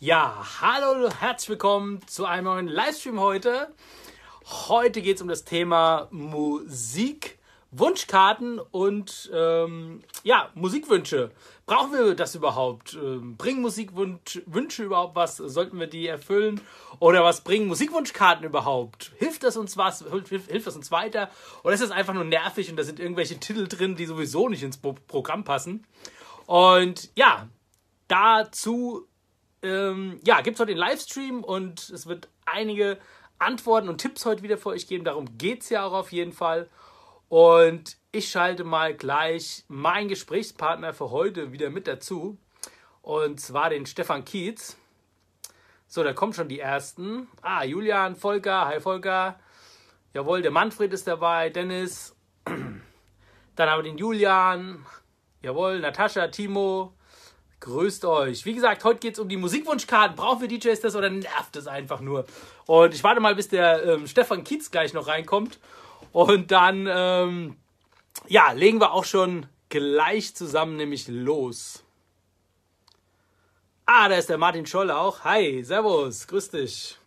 Ja, hallo, herzlich willkommen zu einem neuen Livestream heute. Heute geht es um das Thema Musik, Wunschkarten und ähm, ja, Musikwünsche. Brauchen wir das überhaupt? Ähm, bringen Musikwünsche überhaupt was? Sollten wir die erfüllen? Oder was bringen Musikwunschkarten überhaupt? Hilft das uns was? Hilft, hilft das uns weiter? Oder ist das einfach nur nervig und da sind irgendwelche Titel drin, die sowieso nicht ins Programm passen? Und ja, dazu ähm, ja, gibt es heute den Livestream und es wird einige Antworten und Tipps heute wieder für euch geben. Darum geht es ja auch auf jeden Fall. Und ich schalte mal gleich meinen Gesprächspartner für heute wieder mit dazu. Und zwar den Stefan Kietz. So, da kommen schon die ersten. Ah, Julian, Volker, hi Volker. Jawohl, der Manfred ist dabei, Dennis. Dann haben wir den Julian. Jawohl, Natascha, Timo. Grüßt euch. Wie gesagt, heute geht es um die Musikwunschkarten. Brauchen wir DJs das oder nervt es einfach nur? Und ich warte mal, bis der ähm, Stefan Kietz gleich noch reinkommt. Und dann, ähm, ja, legen wir auch schon gleich zusammen nämlich los. Ah, da ist der Martin Scholl auch. Hi, Servus, grüß dich.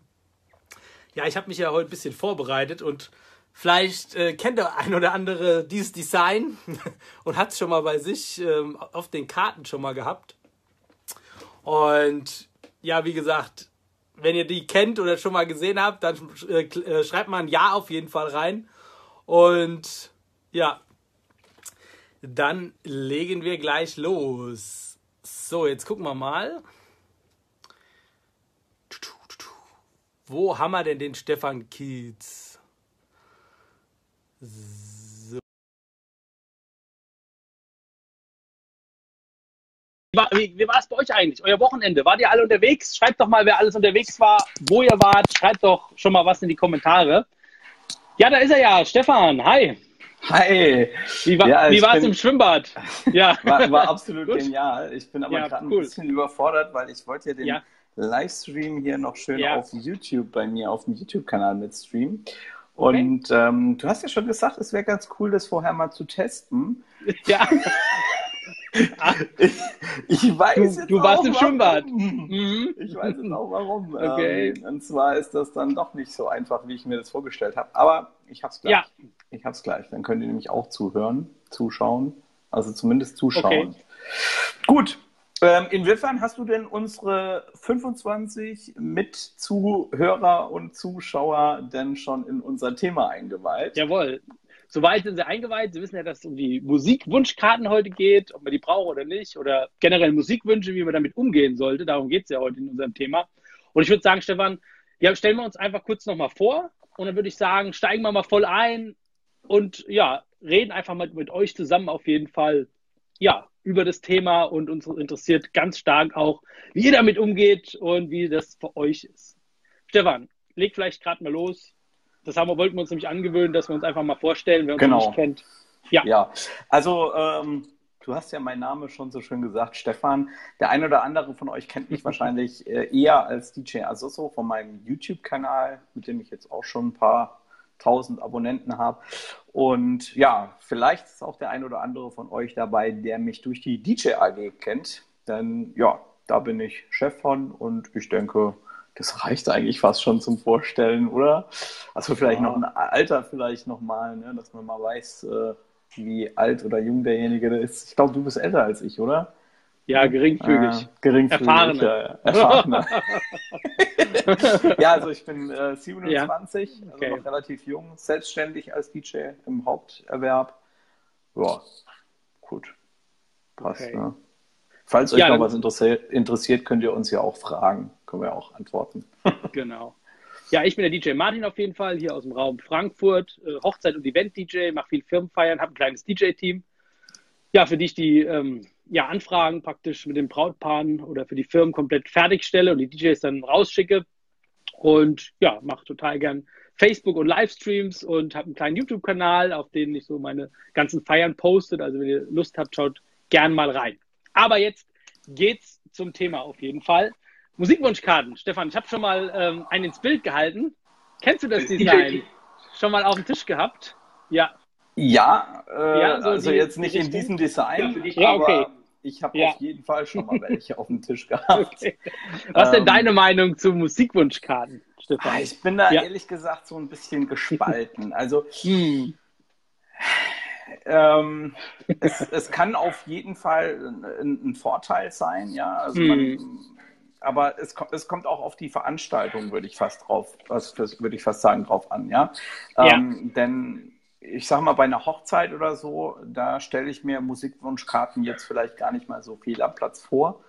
Ja, ich habe mich ja heute ein bisschen vorbereitet und vielleicht äh, kennt der ein oder andere dieses Design und hat es schon mal bei sich ähm, auf den Karten schon mal gehabt. Und ja, wie gesagt, wenn ihr die kennt oder schon mal gesehen habt, dann äh, äh, schreibt mal ein Ja auf jeden Fall rein. Und ja, dann legen wir gleich los. So, jetzt gucken wir mal. Wo haben wir denn den Stefan Kietz? Wie, wie war es bei euch eigentlich? Euer Wochenende? Wart ihr alle unterwegs? Schreibt doch mal, wer alles unterwegs war, wo ihr wart. Schreibt doch schon mal was in die Kommentare. Ja, da ist er ja. Stefan, hi. Hi. Wie, war, ja, wie war es im Schwimmbad? Ja. War, war absolut genial. Ich bin aber ja, gerade cool. ein bisschen überfordert, weil ich wollte ja den ja. Livestream hier noch schön auf YouTube bei mir auf dem YouTube-Kanal mitstreamen. Und okay. ähm, du hast ja schon gesagt, es wäre ganz cool, das vorher mal zu testen. Ja. Ich, ich, weiß du, jetzt du warst im warum. Schwimmbad. Mhm. Ich weiß jetzt auch warum. Okay. Ähm, und zwar ist das dann doch nicht so einfach, wie ich mir das vorgestellt habe. Aber ich hab's gleich. Ja. Ich hab's gleich. Dann könnt ihr nämlich auch zuhören, zuschauen. Also zumindest zuschauen. Okay. Gut. Ähm, inwiefern hast du denn unsere 25 Mitzuhörer und Zuschauer denn schon in unser Thema eingeweiht? Jawohl. Soweit sind sie eingeweiht. Sie wissen ja, dass es um die Musikwunschkarten heute geht, ob man die braucht oder nicht, oder generell Musikwünsche, wie man damit umgehen sollte. Darum geht es ja heute in unserem Thema. Und ich würde sagen, Stefan, ja, stellen wir uns einfach kurz nochmal vor und dann würde ich sagen, steigen wir mal voll ein und ja, reden einfach mal mit euch zusammen auf jeden Fall, ja, über das Thema und uns interessiert ganz stark auch, wie ihr damit umgeht und wie das für euch ist. Stefan, leg vielleicht gerade mal los. Das haben wir, wollten wir uns nämlich angewöhnen, dass wir uns einfach mal vorstellen, wer uns genau. nicht kennt. Ja, ja. also ähm, du hast ja meinen Namen schon so schön gesagt, Stefan. Der eine oder andere von euch kennt mich wahrscheinlich äh, eher als DJ Asoso von meinem YouTube-Kanal, mit dem ich jetzt auch schon ein paar tausend Abonnenten habe. Und ja, vielleicht ist auch der ein oder andere von euch dabei, der mich durch die DJ AG kennt. Denn ja, da bin ich Chef von und ich denke, das reicht eigentlich fast schon zum Vorstellen, oder? Also vielleicht ja. noch ein Alter vielleicht nochmal, ne? dass man mal weiß, äh, wie alt oder jung derjenige ist. Ich glaube, du bist älter als ich, oder? Ja, geringfügig. Äh, geringfügig. Erfahrene. Ja, erfahrene. ja, also ich bin äh, 27, ja. also okay. noch relativ jung, selbstständig als DJ im Haupterwerb. Ja, gut. Passt, okay. ne? Falls euch ja, noch was interessiert, könnt ihr uns ja auch fragen. Können wir auch antworten. genau. Ja, ich bin der DJ Martin auf jeden Fall, hier aus dem Raum Frankfurt. Äh, Hochzeit- und Event-DJ, mache viel Firmenfeiern, habe ein kleines DJ-Team. Ja, für die ich die ähm, ja, Anfragen praktisch mit den Brautpaaren oder für die Firmen komplett fertigstelle und die DJs dann rausschicke. Und ja, mache total gern Facebook und Livestreams und habe einen kleinen YouTube-Kanal, auf dem ich so meine ganzen Feiern postet. Also wenn ihr Lust habt, schaut gern mal rein. Aber jetzt geht's zum Thema auf jeden Fall. Musikwunschkarten. Stefan, ich habe schon mal ähm, einen ins Bild gehalten. Kennst du das Design? schon mal auf dem Tisch gehabt? Ja. Ja, äh, ja so also jetzt nicht in diesem Design, ja, okay. ich habe ja. auf jeden Fall schon mal welche auf dem Tisch gehabt. Okay. Was ist denn ähm, deine Meinung zu Musikwunschkarten, Stefan? Ah, ich bin da ehrlich gesagt so ein bisschen gespalten. Also, hm. ähm, es, es, kann auf jeden Fall ein, ein Vorteil sein, ja. Also hm. man, aber es, es, kommt auch auf die Veranstaltung, würde ich fast drauf, was würde ich fast sagen, drauf an, ja. ja. Ähm, denn ich sag mal, bei einer Hochzeit oder so, da stelle ich mir Musikwunschkarten jetzt vielleicht gar nicht mal so viel am Platz vor.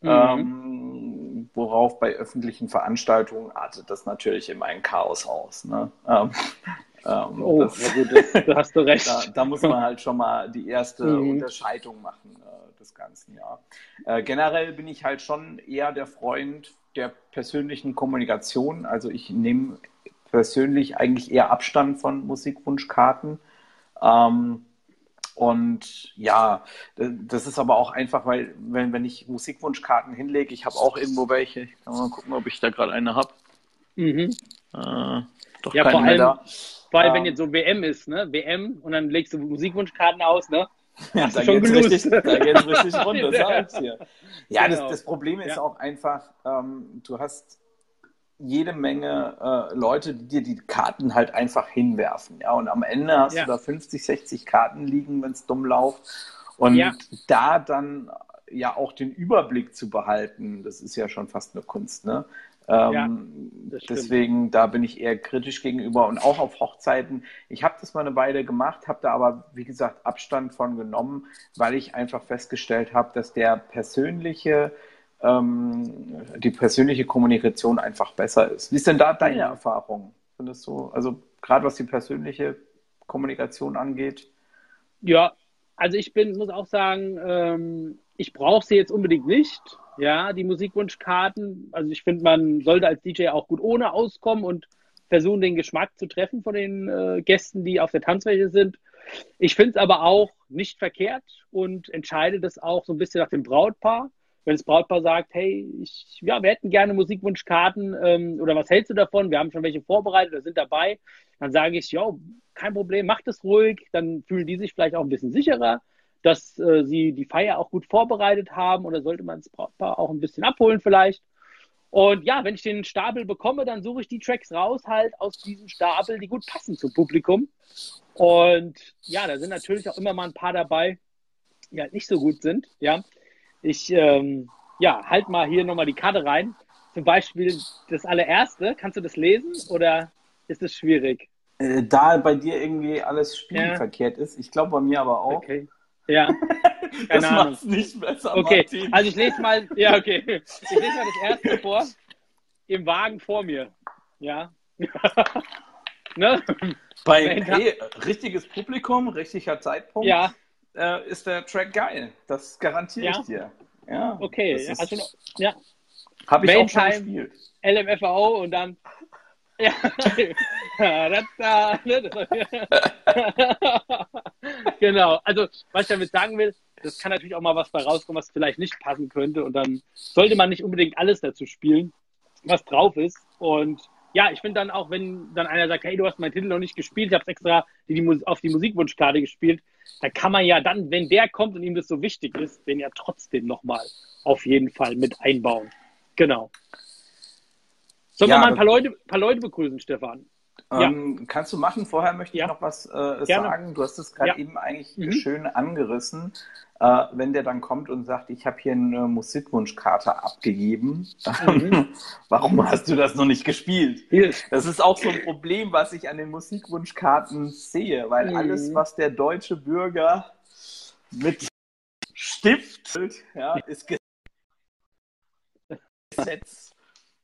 Mhm. Ähm, worauf bei öffentlichen Veranstaltungen artet das natürlich immer ein Chaos aus. Ne? Ähm, ähm, oh, das, ja gut, das, da hast du recht. Da, da, muss man halt schon mal die erste mhm. Unterscheidung machen des Ganzen, ja. Äh, generell bin ich halt schon eher der Freund der persönlichen Kommunikation. Also ich nehme persönlich eigentlich eher Abstand von Musikwunschkarten. Ähm, und ja, das ist aber auch einfach, weil, wenn, wenn ich Musikwunschkarten hinlege, ich habe auch irgendwo welche. Ich kann mal gucken, ob ich da gerade eine habe. Mhm. Äh, doch ja, vor allem, da. vor allem, ähm, wenn jetzt so WM ist, ne? WM und dann legst du Musikwunschkarten aus, ne? Ja, da geht es richtig, richtig runter, sag ich dir. Ja, genau. das, das, Problem ist ja. auch einfach, ähm, du hast jede Menge äh, Leute, die dir die Karten halt einfach hinwerfen. Ja, und am Ende hast ja. du da 50, 60 Karten liegen, wenn es dumm läuft. Und ja. da dann ja auch den Überblick zu behalten, das ist ja schon fast eine Kunst, ne? Ähm, ja, deswegen, da bin ich eher kritisch gegenüber und auch auf Hochzeiten. Ich habe das mal eine Weile gemacht, habe da aber, wie gesagt, Abstand von genommen, weil ich einfach festgestellt habe, dass der persönliche ähm, die persönliche Kommunikation einfach besser ist. Wie ist denn da deine ja. Erfahrung? Findest du, also gerade was die persönliche Kommunikation angeht? Ja, also ich bin, muss auch sagen, ähm, ich brauche sie jetzt unbedingt nicht. Ja, die Musikwunschkarten. Also ich finde, man sollte als DJ auch gut ohne auskommen und versuchen, den Geschmack zu treffen von den äh, Gästen, die auf der Tanzfläche sind. Ich finde es aber auch nicht verkehrt und entscheide das auch so ein bisschen nach dem Brautpaar wenn das Brautpaar sagt, hey, ich, ja, wir hätten gerne Musikwunschkarten ähm, oder was hältst du davon? Wir haben schon welche vorbereitet oder sind dabei. Dann sage ich, ja, kein Problem, macht es ruhig. Dann fühlen die sich vielleicht auch ein bisschen sicherer, dass äh, sie die Feier auch gut vorbereitet haben oder sollte man das Brautpaar auch ein bisschen abholen vielleicht. Und ja, wenn ich den Stapel bekomme, dann suche ich die Tracks raus halt aus diesem Stapel, die gut passen zum Publikum. Und ja, da sind natürlich auch immer mal ein paar dabei, die halt nicht so gut sind, ja. Ich ähm, ja, halt mal hier nochmal die Karte rein. Zum Beispiel das allererste. Kannst du das lesen oder ist es schwierig? Äh, da bei dir irgendwie alles spielverkehrt ja. ist. Ich glaube bei mir aber auch. Okay. Ja. das macht es nicht besser. Okay, Martin. also ich lese mal, ja, okay. Ich lese mal das erste vor. Im Wagen vor mir. Ja. ne? Bei hey, richtiges Publikum, richtiger Zeitpunkt. Ja äh, ist der Track geil. Das garantiere ja? ich dir. Ja, okay. Also, ja. Habe ich auch schon gespielt. LMFAO und dann. Ja. genau. Also, was ich damit sagen will, das kann natürlich auch mal was bei rauskommen, was vielleicht nicht passen könnte. Und dann sollte man nicht unbedingt alles dazu spielen, was drauf ist. Und ja, ich finde dann auch, wenn dann einer sagt, hey, du hast meinen Titel noch nicht gespielt, ich habe es extra auf die Musikwunschkarte gespielt, da kann man ja dann, wenn der kommt und ihm das so wichtig ist, den ja trotzdem nochmal auf jeden Fall mit einbauen. Genau. Sollen ja, wir mal ein paar Leute, paar Leute begrüßen, Stefan? Ähm, ja. Kannst du machen. Vorher möchte ich ja. noch was äh, sagen. Du hast es gerade eben eigentlich mhm. schön angerissen äh, wenn der dann kommt und sagt, ich habe hier eine Musikwunschkarte abgegeben, mhm. warum hast du das noch nicht gespielt? Das ist auch so ein Problem, was ich an den Musikwunschkarten sehe, weil mhm. alles, was der deutsche Bürger mit Stift, ja, ist Gesetz.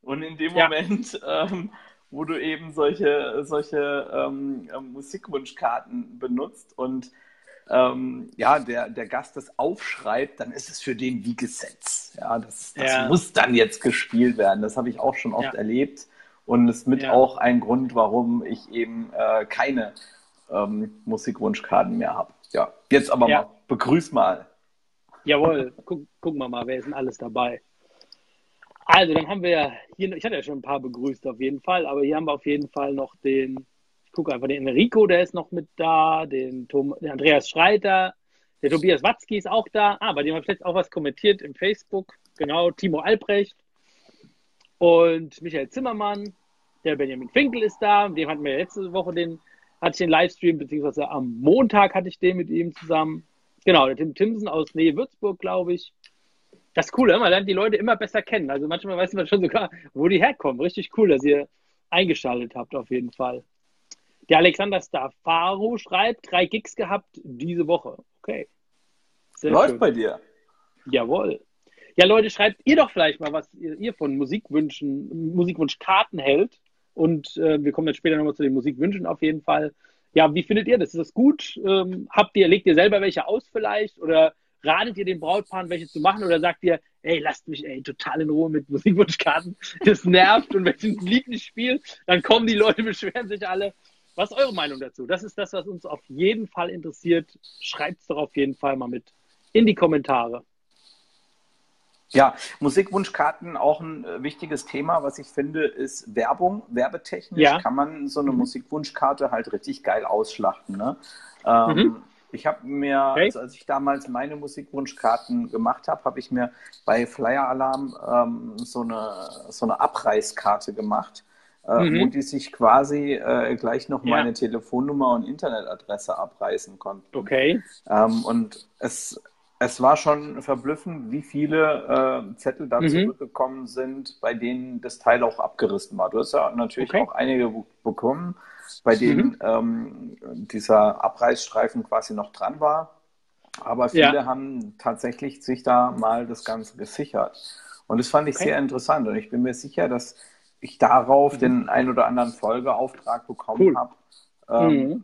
Und in dem ja. Moment, ähm, wo du eben solche, solche ähm, Musikwunschkarten benutzt und ähm, ja, der, der Gast das aufschreibt, dann ist es für den wie Gesetz. Ja, das, das ja. muss dann jetzt gespielt werden. Das habe ich auch schon oft ja. erlebt und ist mit auch ein Grund, warum ich eben äh, keine ähm, Musikwunschkarten mehr habe. Ja, jetzt aber mal, begrüß mal. Jawohl, Guck, gucken wir mal, wer ist denn alles dabei? Also, dann haben wir ja hier, ich hatte ja schon ein paar begrüßt auf jeden Fall, aber hier haben wir auf jeden Fall noch den gucke einfach den Enrico, der ist noch mit da, den, Tom, den Andreas Schreiter, Der Tobias Watzki ist auch da. Ah, bei dem habe ich jetzt auch was kommentiert im Facebook. Genau, Timo Albrecht und Michael Zimmermann. Der Benjamin Finkel ist da. Dem hatten wir letzte Woche den, hatte ich den Livestream, beziehungsweise am Montag hatte ich den mit ihm zusammen. Genau, der Tim Timsen aus Nähe Würzburg, glaube ich. Das ist cool, man lernt die Leute immer besser kennen. Also manchmal weiß man schon sogar, wo die herkommen. Richtig cool, dass ihr eingeschaltet habt, auf jeden Fall. Der Alexander Stafaro schreibt, drei Gigs gehabt diese Woche. Okay. Sehr Läuft schön. bei dir. Jawohl. Ja, Leute, schreibt ihr doch vielleicht mal, was ihr, ihr von Musikwünschen, Musikwunschkarten hält. Und äh, wir kommen dann später nochmal zu den Musikwünschen auf jeden Fall. Ja, wie findet ihr das? Ist das gut? Ähm, habt ihr, legt ihr selber welche aus vielleicht? Oder ratet ihr den Brautpaaren, welche zu machen? Oder sagt ihr, ey, lasst mich ey, total in Ruhe mit Musikwunschkarten. Das nervt. Und wenn ich ein Lied nicht spiele, dann kommen die Leute, beschweren sich alle. Was ist eure Meinung dazu? Das ist das, was uns auf jeden Fall interessiert. Schreibt es doch auf jeden Fall mal mit in die Kommentare. Ja, Musikwunschkarten auch ein äh, wichtiges Thema, was ich finde, ist Werbung. Werbetechnisch ja. kann man so eine mhm. Musikwunschkarte halt richtig geil ausschlachten. Ne? Ähm, mhm. Ich habe mir, okay. also als ich damals meine Musikwunschkarten gemacht habe, habe ich mir bei Flyer Alarm ähm, so, eine, so eine Abreißkarte gemacht, äh, mhm. wo die sich quasi äh, gleich noch ja. meine Telefonnummer und Internetadresse abreißen konnten. Okay. Ähm, und es es war schon verblüffend, wie viele äh, Zettel da mhm. zurückgekommen sind, bei denen das Teil auch abgerissen war. Du hast ja natürlich okay. auch einige bekommen, bei denen mhm. ähm, dieser Abreißstreifen quasi noch dran war. Aber viele ja. haben tatsächlich sich da mal das Ganze gesichert. Und das fand ich okay. sehr interessant. Und ich bin mir sicher, dass ich darauf mhm. den ein oder anderen Folgeauftrag bekommen cool. habe. Ähm, mhm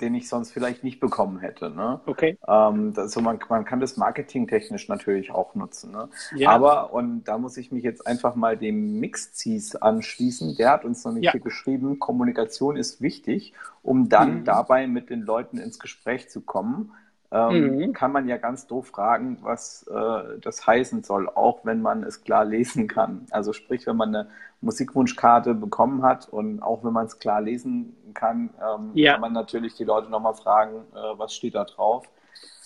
den ich sonst vielleicht nicht bekommen hätte. Ne? Okay. Ähm, also man, man kann das marketingtechnisch natürlich auch nutzen. Ne? Ja. Aber, und da muss ich mich jetzt einfach mal dem Mixzies anschließen. Der hat uns nämlich ja. hier geschrieben, Kommunikation ist wichtig, um dann mhm. dabei mit den Leuten ins Gespräch zu kommen. Ähm, mhm. Kann man ja ganz doof fragen, was äh, das heißen soll, auch wenn man es klar lesen kann. Also sprich, wenn man eine Musikwunschkarte bekommen hat und auch wenn man es klar lesen kann, ähm, ja. kann man natürlich die Leute nochmal fragen, äh, was steht da drauf.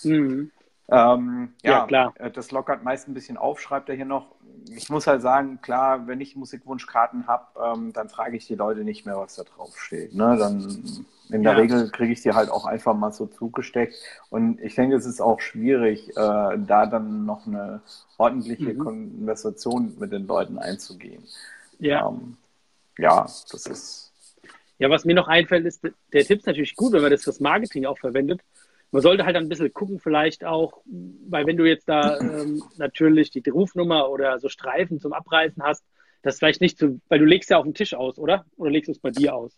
Mhm. Ähm, ja, ja, klar. Äh, das lockert meist ein bisschen auf, schreibt er hier noch. Ich muss halt sagen, klar, wenn ich Musikwunschkarten habe, ähm, dann frage ich die Leute nicht mehr, was da drauf steht. Ne? Dann in der ja. Regel kriege ich die halt auch einfach mal so zugesteckt. Und ich denke, es ist auch schwierig, äh, da dann noch eine ordentliche mhm. Konversation mit den Leuten einzugehen. Ja. Ähm, ja, das ist. Ja, was mir noch einfällt, ist, der Tipp ist natürlich gut, wenn man das fürs Marketing auch verwendet. Man sollte halt ein bisschen gucken, vielleicht auch, weil wenn du jetzt da ähm, natürlich die Rufnummer oder so Streifen zum Abreißen hast, das vielleicht nicht so, weil du legst ja auf den Tisch aus, oder? Oder legst du es bei dir aus?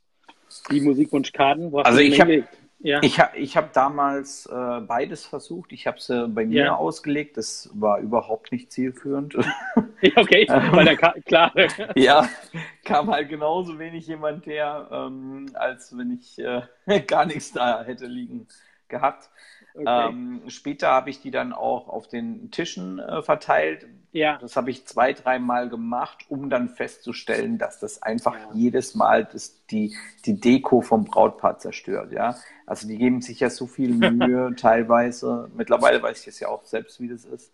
Die Musikwunschkarten? also ich habe ja. Ich habe ich hab damals äh, beides versucht. Ich habe sie bei mir ja. ausgelegt. Das war überhaupt nicht zielführend. okay, weil der klar. ja, kam halt genauso wenig jemand her, ähm, als wenn ich äh, gar nichts da hätte liegen gehabt. Okay. Ähm, später habe ich die dann auch auf den Tischen äh, verteilt. Ja. Das habe ich zwei, dreimal gemacht, um dann festzustellen, dass das einfach ja. jedes Mal das, die, die Deko vom Brautpaar zerstört. Ja? Also die geben sich ja so viel Mühe teilweise. Mittlerweile weiß ich es ja auch selbst, wie das ist.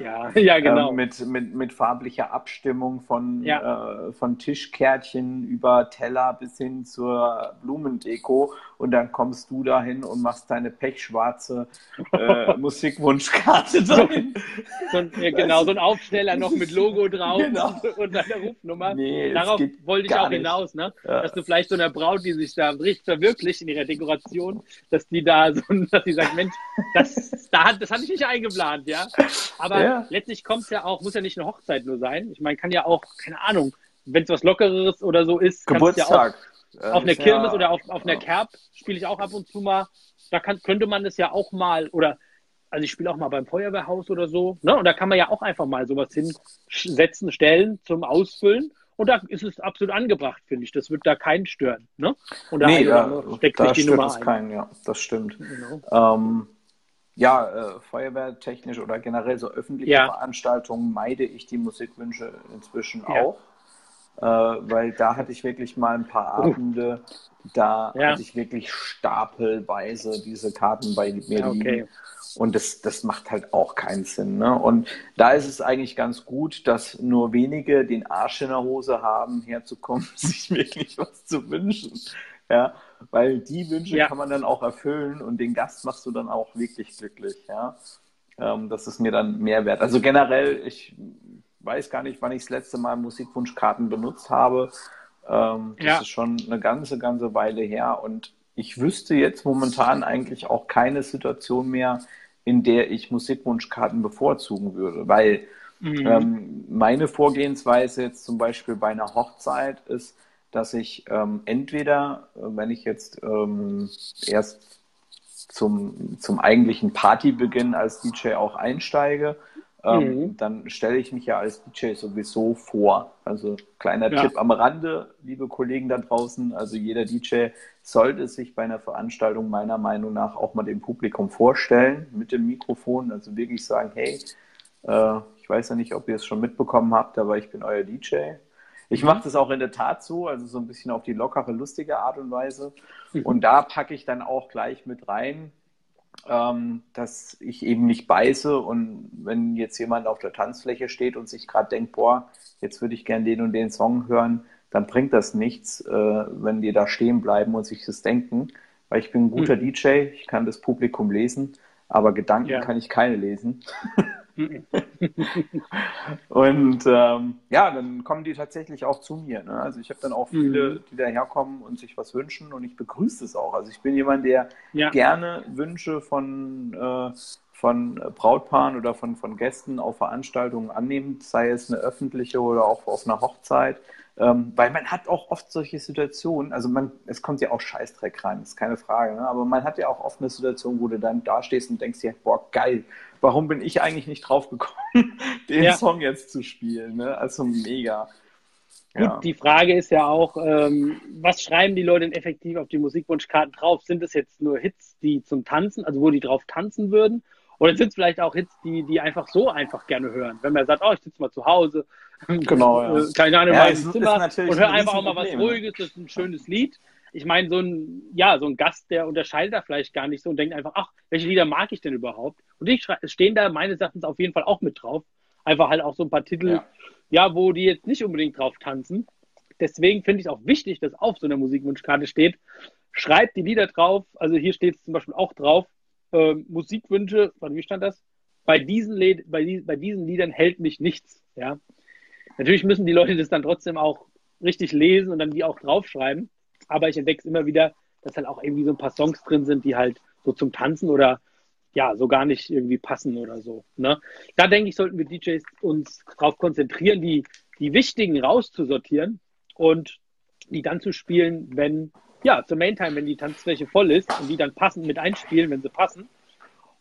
Ja, ja genau. Ähm, mit, mit, mit farblicher Abstimmung von, ja. äh, von Tischkärtchen über Teller bis hin zur Blumendeko. Und dann kommst du dahin und machst deine pechschwarze äh, Musikwunschkarte drin. So, ja, genau, so ein Aufsteller noch mit Logo drauf genau. und deine Rufnummer. Nee, Darauf wollte ich auch nicht. hinaus, ne? Ja. dass du vielleicht so einer Braut, die sich da richtig verwirklicht in ihrer Dekoration, dass die da so, dass die sagt, Mensch, das, da hat, das hatte ich nicht eingeplant, ja. Aber ja. letztlich kommt es ja auch, muss ja nicht eine Hochzeit nur sein. Ich meine, kann ja auch, keine Ahnung, wenn es was Lockeres oder so ist, Geburtstag. Ja auch, auf einer Kirmes oder auf, auf einer Kerb spiele ich auch ab und zu mal. Da kann, könnte man das ja auch mal, oder also ich spiele auch mal beim Feuerwehrhaus oder so, ne? Und da kann man ja auch einfach mal sowas hinsetzen, stellen zum Ausfüllen. Und da ist es absolut angebracht, finde ich. Das wird da keinen stören. Ne? Und da nee, ja, steckt da sich die Nummer es ein. keinen, ja, das stimmt. Genau. Ähm, ja, äh, feuerwehrtechnisch oder generell so öffentliche ja. Veranstaltungen meide ich die Musikwünsche inzwischen ja. auch. Äh, weil da hatte ich wirklich mal ein paar Abende, da ja. hatte ich wirklich stapelweise diese Karten bei mir liegen. Okay. Und das, das macht halt auch keinen Sinn. Ne? Und da ist es eigentlich ganz gut, dass nur wenige den Arsch in der Hose haben, herzukommen, sich wirklich was zu wünschen. Ja, weil die Wünsche ja. kann man dann auch erfüllen und den Gast machst du dann auch wirklich glücklich. Ja, ähm, das ist mir dann mehr wert. Also generell, ich weiß gar nicht, wann ich das letzte Mal Musikwunschkarten benutzt habe. Ähm, das ja. ist schon eine ganze, ganze Weile her und ich wüsste jetzt momentan eigentlich auch keine Situation mehr, in der ich Musikwunschkarten bevorzugen würde, weil mhm. ähm, meine Vorgehensweise jetzt zum Beispiel bei einer Hochzeit ist, dass ich ähm, entweder, wenn ich jetzt ähm, erst zum, zum eigentlichen Partybeginn als DJ auch einsteige, ähm, mhm. dann stelle ich mich ja als DJ sowieso vor. Also kleiner ja. Tipp am Rande, liebe Kollegen da draußen. Also jeder DJ sollte sich bei einer Veranstaltung meiner Meinung nach auch mal dem Publikum vorstellen mit dem Mikrofon. Also wirklich sagen, hey, äh, ich weiß ja nicht, ob ihr es schon mitbekommen habt, aber ich bin euer DJ. Ich mache das auch in der Tat so, also so ein bisschen auf die lockere, lustige Art und Weise. Mhm. Und da packe ich dann auch gleich mit rein, ähm, dass ich eben nicht beiße und wenn jetzt jemand auf der Tanzfläche steht und sich gerade denkt, boah, jetzt würde ich gerne den und den Song hören, dann bringt das nichts, äh, wenn die da stehen bleiben und sich das denken, weil ich bin ein guter mhm. DJ, ich kann das Publikum lesen, aber Gedanken ja. kann ich keine lesen. und ähm, ja, dann kommen die tatsächlich auch zu mir. Ne? Also ich habe dann auch viele, mhm. die daherkommen und sich was wünschen und ich begrüße es auch. Also ich bin jemand, der ja. gerne Wünsche von, äh, von Brautpaaren oder von, von Gästen auf Veranstaltungen annimmt, sei es eine öffentliche oder auch auf einer Hochzeit. Ähm, weil man hat auch oft solche Situationen, also man, es kommt ja auch Scheißdreck rein, ist keine Frage, ne? aber man hat ja auch oft eine Situation, wo du dann da stehst und denkst dir, boah, geil, warum bin ich eigentlich nicht drauf gekommen, den ja. Song jetzt zu spielen? Ne? Also mega. Gut, ja. die Frage ist ja auch, ähm, was schreiben die Leute denn effektiv auf die Musikwunschkarten drauf? Sind es jetzt nur Hits, die zum Tanzen, also wo die drauf tanzen würden? Oder sind es vielleicht auch Hits, die, die einfach so einfach gerne hören? Wenn man sagt, oh, ich sitze mal zu Hause, genau, ja. Äh, keine Ahnung, ja, mal im Zimmer und höre einfach auch mal was Ruhiges, das ist ein schönes Lied. Ich meine, so ein, ja, so ein Gast, der unterscheidet da vielleicht gar nicht so und denkt einfach, ach, welche Lieder mag ich denn überhaupt? Und die stehen da meines Erachtens auf jeden Fall auch mit drauf. Einfach halt auch so ein paar Titel, ja, ja wo die jetzt nicht unbedingt drauf tanzen. Deswegen finde ich es auch wichtig, dass auf so einer Musikwunschkarte steht, schreibt die Lieder drauf. Also hier steht es zum Beispiel auch drauf, äh, Musikwünsche, warte, wie stand das? Bei diesen, bei, bei diesen Liedern hält mich nichts. Ja? Natürlich müssen die Leute das dann trotzdem auch richtig lesen und dann die auch draufschreiben. Aber ich entdecke es immer wieder, dass halt auch irgendwie so ein paar Songs drin sind, die halt so zum Tanzen oder ja, so gar nicht irgendwie passen oder so. Ne? Da denke ich, sollten wir DJs uns darauf konzentrieren, die, die wichtigen rauszusortieren und die dann zu spielen, wenn ja, zur Main-Time, wenn die Tanzfläche voll ist und die dann passend mit einspielen, wenn sie passen.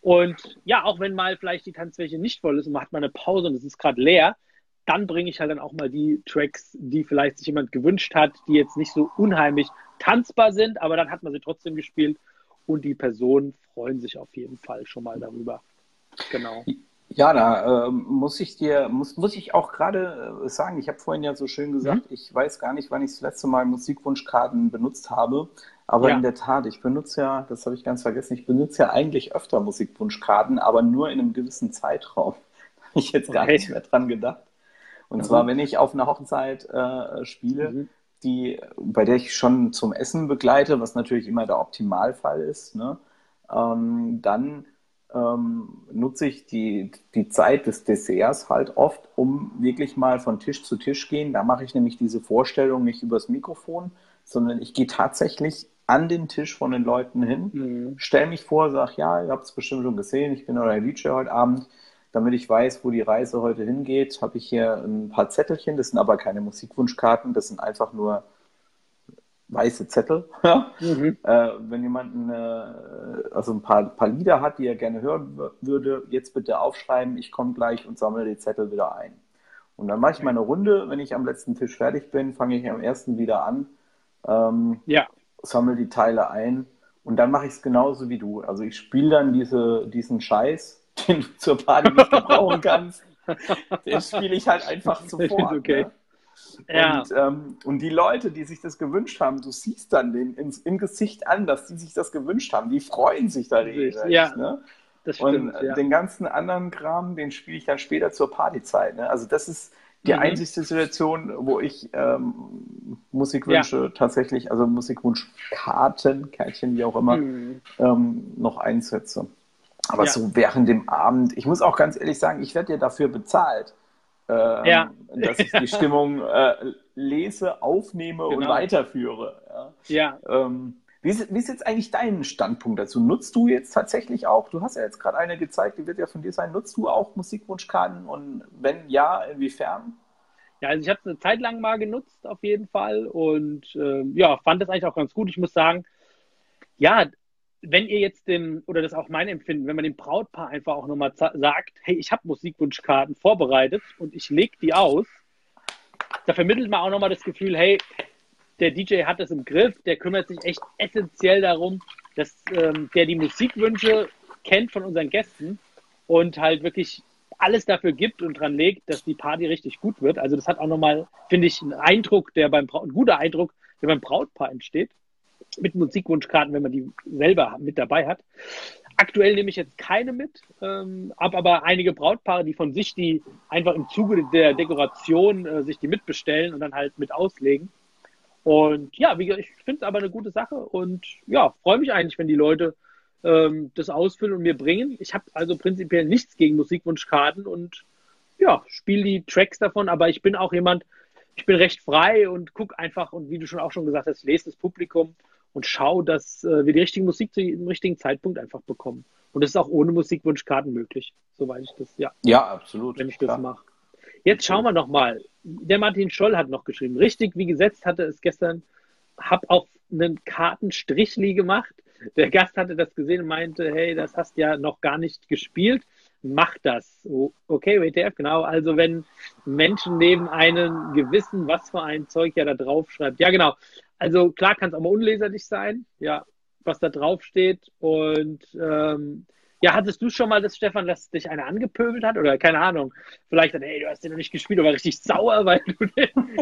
Und ja, auch wenn mal vielleicht die Tanzfläche nicht voll ist und man hat mal eine Pause und es ist gerade leer, dann bringe ich halt dann auch mal die Tracks, die vielleicht sich jemand gewünscht hat, die jetzt nicht so unheimlich tanzbar sind, aber dann hat man sie trotzdem gespielt und die Personen freuen sich auf jeden Fall schon mal darüber. Genau. Ja, da äh, muss ich dir, muss, muss ich auch gerade äh, sagen, ich habe vorhin ja so schön gesagt, mhm. ich weiß gar nicht, wann ich das letzte Mal Musikwunschkarten benutzt habe, aber ja. in der Tat, ich benutze ja, das habe ich ganz vergessen, ich benutze ja eigentlich öfter Musikwunschkarten, aber nur in einem gewissen Zeitraum. habe ich jetzt gar okay. nicht mehr dran gedacht. Und mhm. zwar, wenn ich auf einer Hochzeit äh, spiele, mhm. die, bei der ich schon zum Essen begleite, was natürlich immer der Optimalfall ist, ne, ähm, dann ähm, nutze ich die, die Zeit des Desserts halt oft, um wirklich mal von Tisch zu Tisch gehen. Da mache ich nämlich diese Vorstellung nicht übers Mikrofon, sondern ich gehe tatsächlich an den Tisch von den Leuten hin, mhm. stelle mich vor, sage, ja, ihr habt es bestimmt schon gesehen, ich bin euer DJ heute Abend. Damit ich weiß, wo die Reise heute hingeht, habe ich hier ein paar Zettelchen. Das sind aber keine Musikwunschkarten, das sind einfach nur weiße Zettel. mhm. äh, wenn jemand eine, also ein paar, paar Lieder hat, die er gerne hören würde, jetzt bitte aufschreiben. Ich komme gleich und sammle die Zettel wieder ein. Und dann mache ich meine Runde. Wenn ich am letzten Tisch fertig bin, fange ich am ersten wieder an. Ähm, ja. Sammle die Teile ein. Und dann mache ich es genauso wie du. Also ich spiele dann diese, diesen Scheiß, den du zur Party nicht gebrauchen kannst. Den spiele ich halt einfach sofort. Okay. Ne? Ja. Und, ähm, und die Leute, die sich das gewünscht haben, du siehst dann den ins, im Gesicht an, dass die sich das gewünscht haben. Die freuen sich da regelrecht. Ja. Ne? Das stimmt, und ja. den ganzen anderen Kram, den spiele ich dann später zur Partyzeit. Ne? Also das ist die mhm. einzigste Situation, wo ich ähm, Musikwünsche ja. tatsächlich, also Musikwunschkarten, Kärtchen, wie auch immer, mhm. ähm, noch einsetze. Aber ja. so während dem Abend, ich muss auch ganz ehrlich sagen, ich werde ja dafür bezahlt, ähm, ja. dass ich die Stimmung äh, lese, aufnehme genau. und weiterführe. Ja. Ähm, wie ist, wie ist jetzt eigentlich dein Standpunkt dazu? Nutzt du jetzt tatsächlich auch, du hast ja jetzt gerade eine gezeigt, die wird ja von dir sein, nutzt du auch Musikwunschkarten und wenn ja, inwiefern? Ja, also ich habe es eine Zeit lang mal genutzt, auf jeden Fall. Und äh, ja, fand das eigentlich auch ganz gut. Ich muss sagen, ja, wenn ihr jetzt dem, oder das ist auch mein Empfinden, wenn man dem Brautpaar einfach auch nochmal sagt, hey, ich habe Musikwunschkarten vorbereitet und ich lege die aus, da vermittelt man auch nochmal das Gefühl, hey, der DJ hat das im Griff, der kümmert sich echt essentiell darum, dass ähm, der die Musikwünsche kennt von unseren Gästen und halt wirklich alles dafür gibt und dran legt, dass die Party richtig gut wird. Also das hat auch nochmal, finde ich, einen Eindruck, der beim ein guter Eindruck, der beim Brautpaar entsteht. Mit Musikwunschkarten, wenn man die selber mit dabei hat. Aktuell nehme ich jetzt keine mit, ähm, habe aber einige Brautpaare, die von sich die einfach im Zuge der Dekoration äh, sich die mitbestellen und dann halt mit auslegen. Und ja, wie gesagt, ich finde es aber eine gute Sache und ja, freue mich eigentlich, wenn die Leute ähm, das ausfüllen und mir bringen. Ich habe also prinzipiell nichts gegen Musikwunschkarten und ja, spiele die Tracks davon, aber ich bin auch jemand, ich bin recht frei und gucke einfach und wie du schon auch schon gesagt hast, lese das Publikum und schaue, dass äh, wir die richtige Musik zu dem richtigen Zeitpunkt einfach bekommen. Und das ist auch ohne Musikwunschkarten möglich, soweit ich das, ja. Ja, absolut. Wenn ich das mache. Jetzt schauen wir noch mal. Der Martin Scholl hat noch geschrieben. Richtig, wie gesetzt hatte es gestern. Hab auf einen Kartenstrichli gemacht. Der Gast hatte das gesehen und meinte, hey, das hast ja noch gar nicht gespielt. Mach das. Okay, WTF, genau. Also wenn Menschen neben einem gewissen, was für ein Zeug ja da drauf schreibt. Ja, genau. Also klar kann es auch mal unleserlich sein, ja, was da drauf steht. Und ähm, ja, hattest du schon mal das, Stefan, dass dich einer angepöbelt hat? Oder keine Ahnung, vielleicht dann, ey, du hast den noch nicht gespielt, aber richtig sauer, weil du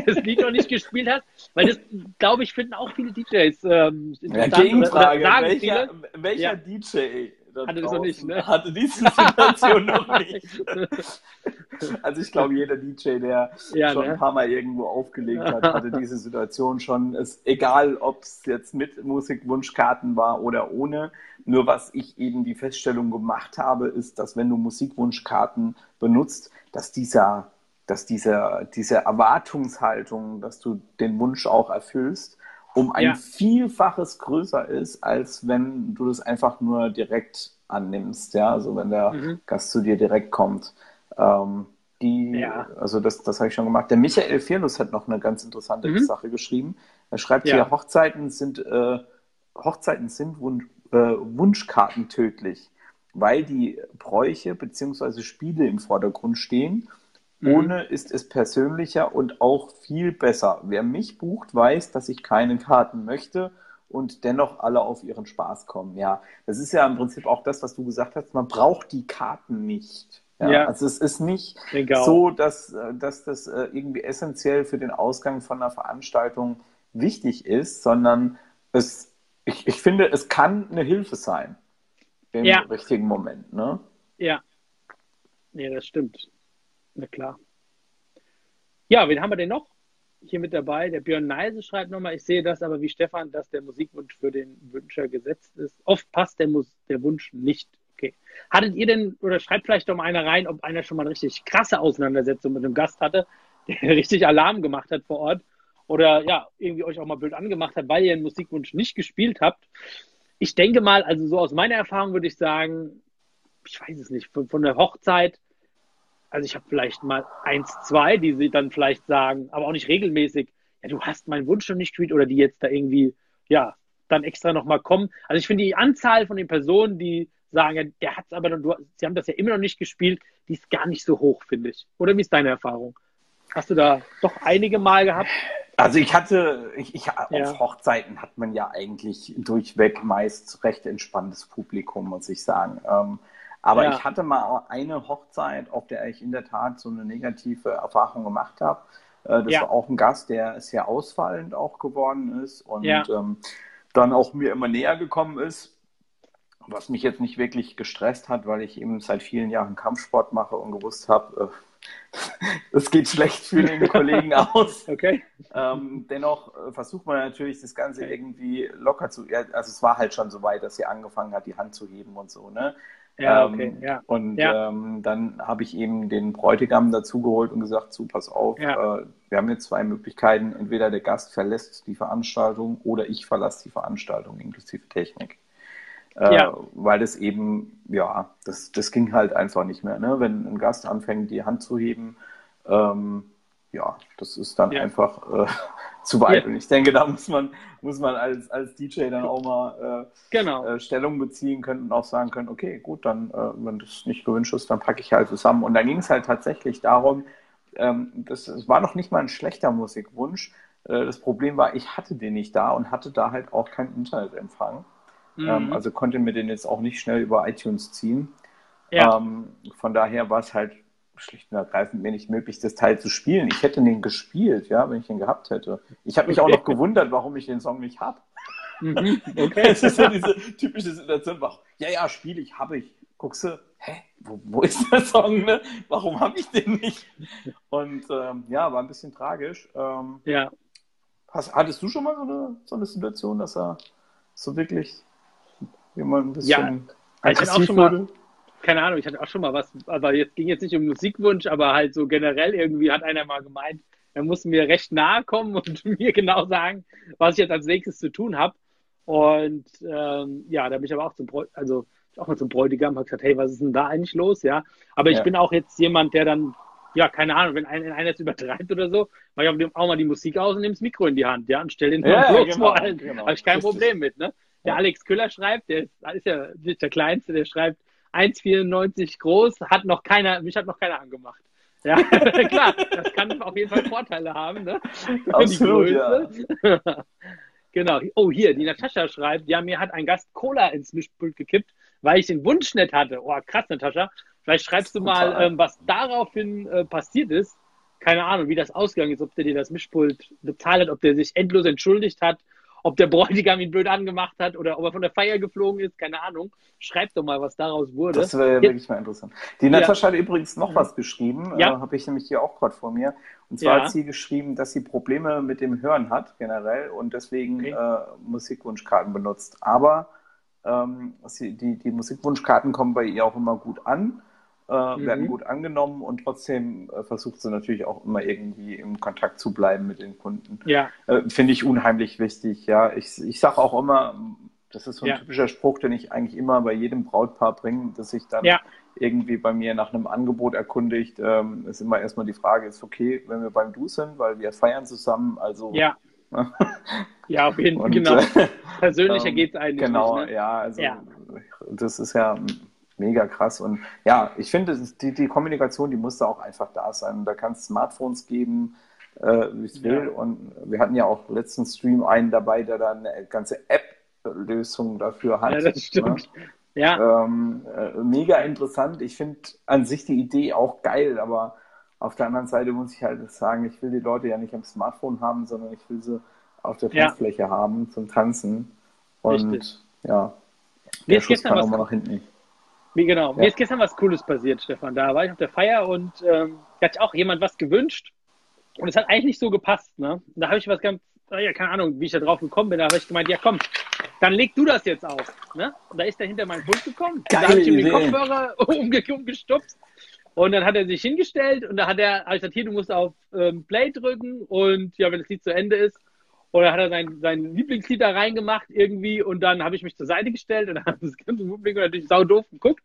das Lied noch nicht gespielt hast? Weil das, glaube ich, finden auch viele DJs ähm, ja, Gegenfrage, welcher, welcher ja. DJ hatte das noch nicht, ne? Hatte diese Situation noch nicht. Also ich glaube, jeder DJ, der ja, schon ne? ein paar Mal irgendwo aufgelegt hat, hatte diese Situation schon. Es, egal, ob es jetzt mit Musikwunschkarten war oder ohne. Nur was ich eben die Feststellung gemacht habe, ist, dass wenn du Musikwunschkarten benutzt, dass dieser, dass dieser, diese Erwartungshaltung, dass du den Wunsch auch erfüllst, um ein ja. Vielfaches größer ist, als wenn du das einfach nur direkt annimmst, ja, also wenn der mhm. Gast zu dir direkt kommt. Ähm, die, ja. also das, das habe ich schon gemacht. Der Michael Fearlus hat noch eine ganz interessante mhm. Sache geschrieben. Er schreibt ja. hier, Hochzeiten sind, äh, Hochzeiten sind Wunsch, äh, Wunschkarten tödlich, weil die Bräuche bzw. Spiele im Vordergrund stehen. Ohne ist es persönlicher und auch viel besser. Wer mich bucht, weiß, dass ich keine Karten möchte und dennoch alle auf ihren Spaß kommen. Ja, das ist ja im Prinzip auch das, was du gesagt hast. Man braucht die Karten nicht. Ja, ja. Also es ist nicht so, dass, äh, dass das äh, irgendwie essentiell für den Ausgang von einer Veranstaltung wichtig ist, sondern es, ich, ich finde, es kann eine Hilfe sein im ja. richtigen Moment. Ne? Ja. Ja, das stimmt. Na klar. Ja, wen haben wir denn noch hier mit dabei? Der Björn Neise schreibt nochmal, ich sehe das aber wie Stefan, dass der Musikwunsch für den Wünscher gesetzt ist. Oft passt der, Mus der Wunsch nicht. Okay. Hattet ihr denn, oder schreibt vielleicht doch mal einer rein, ob einer schon mal eine richtig krasse Auseinandersetzung mit einem Gast hatte, der richtig Alarm gemacht hat vor Ort oder ja, irgendwie euch auch mal blöd angemacht hat, weil ihr einen Musikwunsch nicht gespielt habt. Ich denke mal, also so aus meiner Erfahrung würde ich sagen, ich weiß es nicht, von, von der Hochzeit also ich habe vielleicht mal eins, zwei, die sie dann vielleicht sagen, aber auch nicht regelmäßig, ja, du hast meinen Wunsch noch nicht gespielt oder die jetzt da irgendwie, ja, dann extra nochmal kommen. Also ich finde die Anzahl von den Personen, die sagen, ja, der hat es aber, du, sie haben das ja immer noch nicht gespielt, die ist gar nicht so hoch, finde ich. Oder wie ist deine Erfahrung? Hast du da doch einige Mal gehabt? Also ich hatte, ich, ich ja. auf Hochzeiten hat man ja eigentlich durchweg meist recht entspanntes Publikum, muss ich sagen. Ähm, aber ja. ich hatte mal eine Hochzeit, auf der ich in der Tat so eine negative Erfahrung gemacht habe. Äh, das ja. war auch ein Gast, der sehr ausfallend auch geworden ist und ja. ähm, dann auch mir immer näher gekommen ist, was mich jetzt nicht wirklich gestresst hat, weil ich eben seit vielen Jahren Kampfsport mache und gewusst habe, es äh, geht schlecht für den Kollegen aus. Okay. Ähm, dennoch äh, versucht man natürlich das Ganze irgendwie locker zu. Also es war halt schon so weit, dass sie angefangen hat, die Hand zu heben und so, ne? Ja, okay, ähm, ja. Und ja. Ähm, dann habe ich eben den Bräutigam dazugeholt und gesagt, so, pass auf, ja. äh, wir haben jetzt zwei Möglichkeiten. Entweder der Gast verlässt die Veranstaltung oder ich verlasse die Veranstaltung inklusive Technik. Äh, Ja. Weil das eben, ja, das, das ging halt einfach nicht mehr. Ne? Wenn ein Gast anfängt, die Hand zu heben, ähm, ja, das ist dann einfach äh, zu weit. Ja. Und ich denke, da muss man, muss man als, als DJ dann auch mal Genau. äh, äh, Stellung beziehen können und auch sagen können, okay, gut, dann, äh, wenn das nicht gewünscht ist, dann packe ich halt zusammen. Und dann ging es halt tatsächlich darum, ähm, das, es war noch nicht mal ein schlechter Musikwunsch. Äh, das Problem war, ich hatte den nicht da und hatte da halt auch keinen Internetempfang. Ähm, Mhm. also konnte mir den jetzt auch nicht schnell über iTunes ziehen. ja. Ähm, von daher war es halt schlicht und ergreifend mir nicht möglich, das Teil zu spielen. Ich hätte den gespielt, ja, wenn ich den gehabt hätte. Ich habe mich auch noch gewundert, warum ich den Song nicht habe. Mhm. Okay. Es ist ja diese typische Situation, warum, ja, ja, spiele ich, habe ich. Guckst du, hä, wo, wo ist der Song, ne? Warum habe ich den nicht? Und ähm, ja, war ein bisschen tragisch. Ähm, ja. hast, hattest du schon mal so eine, so eine Situation, dass er so wirklich jemand ein bisschen Ja, ich hatte auch schon mal-? Keine Ahnung, ich hatte auch schon mal was, aber jetzt ging jetzt nicht um Musikwunsch, aber halt so generell irgendwie hat einer mal gemeint, er muss mir recht nahe kommen und mir genau sagen, was ich jetzt als nächstes zu tun habe. Und ähm, ja, da bin ich aber auch zum Bräu also auch mal zum Bräutigam, habe gesagt, hey, was ist denn da eigentlich los? Ja, aber ich Ja. bin auch jetzt jemand, der dann, ja, keine Ahnung, wenn ein- einer jetzt übertreibt oder so, mache ich auch- auch mal die Musik aus und nehme das Mikro in die Hand, ja, und stelle den Ja, bloß genau, vor allen. genau. Habe ich kein. Problem mit, ne? Der Ja. Alex Küller schreibt, der ist, ist ja der Kleinste, der schreibt 1,94 groß, hat noch keiner, mich hat noch keiner angemacht. Ja, klar, das kann auf jeden Fall Vorteile haben, ne? Absolut, Größe. genau. Oh, hier, die Natascha schreibt, ja, mir hat ein Gast Cola ins Mischpult gekippt, weil ich den Wunsch nicht hatte. Oh, krass, Natascha. Vielleicht schreibst du mal, ähm, was daraufhin äh, passiert ist. Keine Ahnung, wie das ausgegangen ist, ob der dir das Mischpult bezahlt hat, ob der sich endlos entschuldigt hat, ob der Bräutigam ihn blöd angemacht hat oder ob er von der Feier geflogen ist, keine Ahnung. Schreib doch mal, was daraus wurde. Das wäre ja wirklich mal interessant. Die Natascha hat übrigens noch Mhm. was geschrieben, Ja. äh, habe ich nämlich hier auch gerade vor mir. Und zwar Ja. hat sie geschrieben, dass sie Probleme mit dem Hören hat generell und deswegen Okay. äh, Musikwunschkarten benutzt. Aber ähm, sie, die, die Musikwunschkarten kommen bei ihr auch immer gut an, äh, Mhm. werden gut angenommen und trotzdem äh, versucht sie natürlich auch immer irgendwie im Kontakt zu bleiben mit den Kunden. Ja, Äh, Finde ich unheimlich wichtig, ja. Ich, ich sage auch immer, das ist so ein Ja. typischer Spruch, den ich eigentlich immer bei jedem Brautpaar bringe, dass ich dann Ja. irgendwie bei mir nach einem Angebot erkundigt. Ähm, ist immer erstmal die Frage, ist okay, wenn wir beim Du sind, weil wir feiern zusammen, also ja. Ja, auf jeden Fall, genau. Persönlicher ähm, geht's eigentlich Genau, nicht. Ne? ja, also Ja. das ist ja mega krass. Und ja, ich finde, die, die Kommunikation, die muss da auch einfach da sein. Da kann es Smartphones geben, äh, wie es will. Ja. Und wir hatten ja auch letzten Stream einen dabei, der da eine ganze App-Lösung dafür hat. Ja, das stimmt. Ne? Ja, Ähm, äh, mega interessant. Ich finde an sich die Idee auch geil, aber auf der anderen Seite muss ich halt sagen, ich will die Leute ja nicht am Smartphone haben, sondern ich will sie auf der Ja. Tanzfläche haben zum Tanzen. Und Richtig. ja, Mir der ist Schuss kann auch mal nach hinten. Wie genau. Mir Ja. ist gestern was Cooles passiert, Stefan. Da war ich auf der Feier und ähm, da hat sich auch jemand was gewünscht. Und es hat eigentlich nicht so gepasst. Ne? Da habe ich was ganz, ja, keine Ahnung, wie ich da drauf gekommen bin. Da habe ich gemeint, ja komm, dann leg du das jetzt auf. Ne? Und da ist er hinter meinen Pult gekommen. Und da Geile habe ich ihm den. Kopfhörer umge umgestupst. Und dann hat er sich hingestellt und da hat er, habe ich gesagt, hier, du musst auf ähm, Play drücken und ja, wenn das Lied zu Ende ist. Und dann hat er sein, sein Lieblingslied da reingemacht irgendwie und dann habe ich mich zur Seite gestellt und dann hat das ganze Publikum natürlich sau doof geguckt.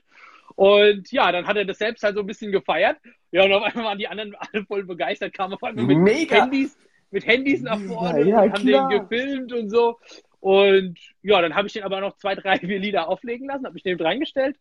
Und ja, dann hat er das selbst halt so ein bisschen gefeiert. Ja, und auf einmal waren die anderen alle voll begeistert, kamen auf einmal mit Mega. Handys, mit Handys nach vorne Ja, ja, und haben klar. den gefilmt und so. Und ja, dann habe ich den aber noch zwei, drei, vier Lieder auflegen lassen, habe mich neben reingestellt.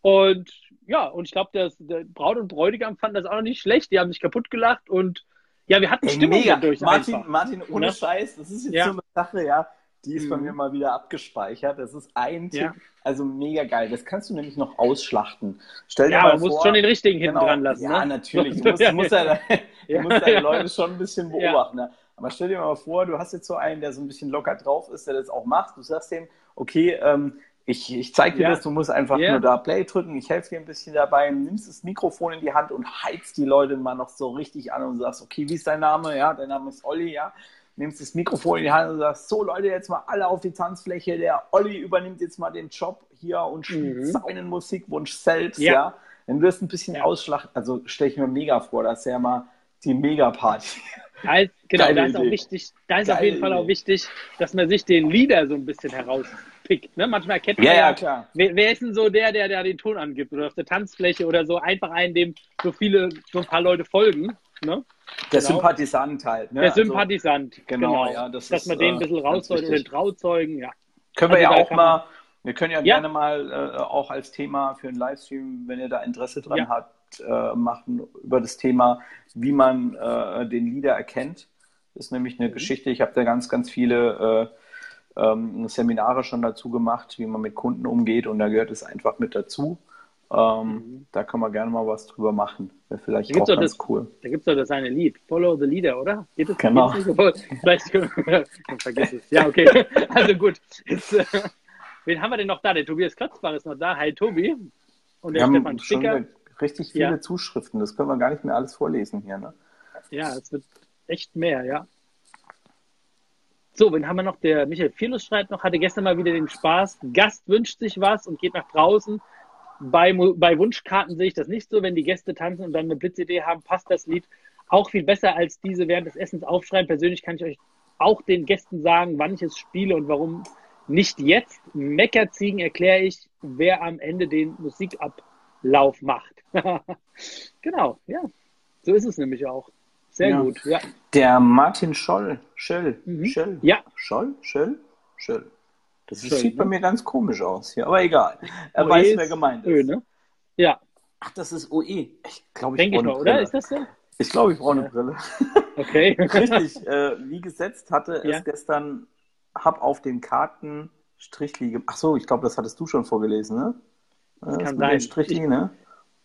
Und ja, und ich glaube, der Braut und Bräutigam fanden das auch noch nicht schlecht. Die haben sich kaputt gelacht und ja, wir hatten Ey, Stimmung mega. dadurch Martin, einfach. Martin, ohne Ne? Scheiß, das ist jetzt Ja. so eine Sache, ja, die ist bei Mhm. mir mal wieder abgespeichert. Das ist ein Tipp, Ja. also mega geil. Das kannst du nämlich noch ausschlachten. Stell dir Ja, mal man vor, muss schon den richtigen hinten Genau. dran lassen. Ja, ne? natürlich. Du musst, du musst, ja, du musst deine. Leute schon ein bisschen beobachten. Ne? Aber stell dir mal vor, du hast jetzt so einen, der so ein bisschen locker drauf ist, der das auch macht. Du sagst dem, okay, ähm, Ich, ich zeige dir Ja. das, du musst einfach Ja. nur da Play drücken, ich helfe dir ein bisschen dabei, nimmst das Mikrofon in die Hand und heizt die Leute mal noch so richtig an und sagst, okay, wie ist dein Name? Ja, dein Name ist Olli, ja. Nimmst das Mikrofon in die Hand und sagst, so Leute, jetzt mal alle auf die Tanzfläche, der Olli übernimmt jetzt mal den Job hier und spielt Mhm. seinen Musikwunsch selbst, Ja. ja. Dann wirst du ein bisschen Ja. ausschlachten, also stelle ich mir mega vor, das ist ja mal die Mega-Party. Genau, da ist auch wichtig, da ist Geile auf jeden Fall auch wichtig, dass man sich den Leader so ein bisschen herauspickt. Ne? Manchmal erkennt man Ja, ja, klar. Wer, wer ist denn so der, der, der den Ton angibt oder auf der Tanzfläche oder so? Einfach einen, dem so viele, so ein paar Leute folgen. Ne? Der Genau. Sympathisant halt. Ne? Der Also, Sympathisant. genau, ja, das Dass ist, man den ein äh, bisschen rausholt den. Trauzeugen, ja. Können wir Also ja da auch mal, wir können ja, Ja. gerne mal äh, auch als Thema für einen Livestream, wenn ihr da Interesse dran Ja. habt, äh, machen über das Thema, wie man äh, den Leader erkennt. Das ist nämlich eine Mhm. Geschichte. Ich habe da ganz, ganz viele äh, ähm, Seminare schon dazu gemacht, wie man mit Kunden umgeht und da gehört es einfach mit dazu. Ähm, Da kann man gerne mal was drüber machen. Wäre vielleicht Mhm. Da auch ganz das- cool. Da gibt es doch das eine Lied, Follow the Leader, oder? Geht das? Genau. Vielleicht können wir, vergiss es. Ja, okay. Also gut. Jetzt, äh, wen haben wir denn noch da? Der Tobias Klotzbach ist noch da. Hi Tobi. Und der Wir Stefan Sticker. richtig viele Ja. Zuschriften. Das können wir gar nicht mehr alles vorlesen hier. Ne? Ja, es wird echt mehr, ja. So, wen haben wir noch? Der Michael Vierlos schreibt noch, hatte gestern mal wieder den Spaß. Gast wünscht sich was und geht nach draußen. Bei, bei Wunschkarten sehe ich das nicht so. Wenn die Gäste tanzen und dann eine Blitzidee haben, passt das Lied auch viel besser als diese während des Essens aufschreiben. Persönlich kann ich euch auch den Gästen sagen, wann ich es spiele und warum nicht jetzt. Meckerziegen erkläre ich, wer am Ende den Musikablauf macht. genau, ja. So ist es nämlich auch. Sehr Ja. gut, ja. Der Martin Scholl, Schöll, Mhm. Schöll, Ja. Scholl, Schöll, Schöll. Das Schöll, sieht bei ne? mir ganz komisch aus hier, aber egal. Er OE weiß, wer gemeint Ö, ist. ne? Ja, Ach, das ist OE. Ich glaube, ich denke ich mal, eine oder? Brille. Ist das so? Ich glaube, ich brauche eine. Brille. Okay. Richtig, äh, wie gesetzt hatte Ja. es gestern, hab auf den Karten Strichli gemacht. Ach so, ich glaube, das hattest du schon vorgelesen, ne? Das kann mit den sein. Strichli, ne?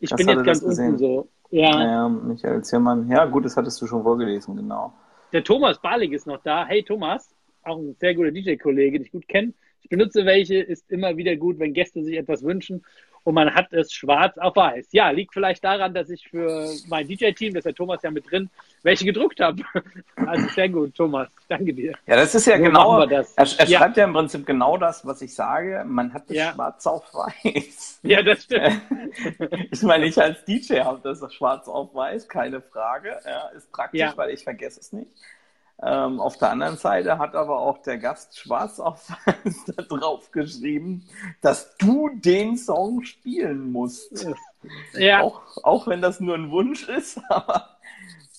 Ich Das bin jetzt ganz unten so. Ja. Naja, Michael Ziermann. Ja, gut, das hattest du schon vorgelesen, genau. Der Thomas Barlik ist noch da. Hey Thomas, auch ein sehr guter DJ-Kollege, den ich gut kenne. Ich benutze welche, ist immer wieder gut, wenn Gäste sich etwas wünschen und man hat es schwarz auf weiß. Ja, liegt vielleicht daran, dass ich für mein DJ-Team, das ist der Thomas ja mit drin, welche gedruckt habe. Also sehr gut, Thomas. Danke dir. Ja, das ist ja So genau. Er, er Ja. schreibt ja im Prinzip genau das, was ich sage. Man hat das Ja. schwarz auf weiß. Ja, das stimmt. Ich meine, ich als DJ habe das schwarz auf weiß, keine Frage. Ja, ist praktisch, weil ich vergesse es nicht. Ähm, auf der anderen Seite hat aber auch der Gast schwarz auf da drauf geschrieben, dass du den Song spielen musst. Ja, Auch, auch wenn das nur ein Wunsch ist, aber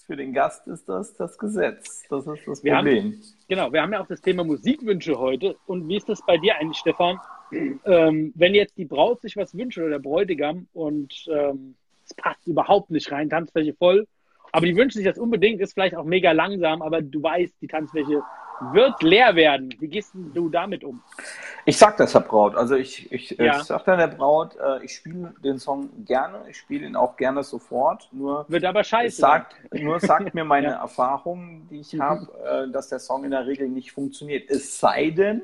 für den Gast ist das das Gesetz. Das ist das Wir haben- Problem. Genau, wir haben ja auch das Thema Musikwünsche heute. Und wie ist das bei dir eigentlich, Stefan? Ähm, wenn jetzt die Braut sich was wünscht oder der Bräutigam und ähm, es passt überhaupt nicht rein, Tanzfläche voll, aber die wünschen sich das unbedingt, ist vielleicht auch mega langsam, aber du weißt, die Tanzfläche wird leer werden. Wie gehst du damit um? Ich sag das der Braut. Also ich, ich, Ja. ich sag dann der Braut, äh, ich spiele den Song gerne, ich spiele ihn auch gerne sofort. Nur Wird aber scheiße. sagt, nur sagt mir meine Ja. Erfahrung, die ich Mhm. habe, äh, dass der Song in der Regel nicht funktioniert. Es sei denn,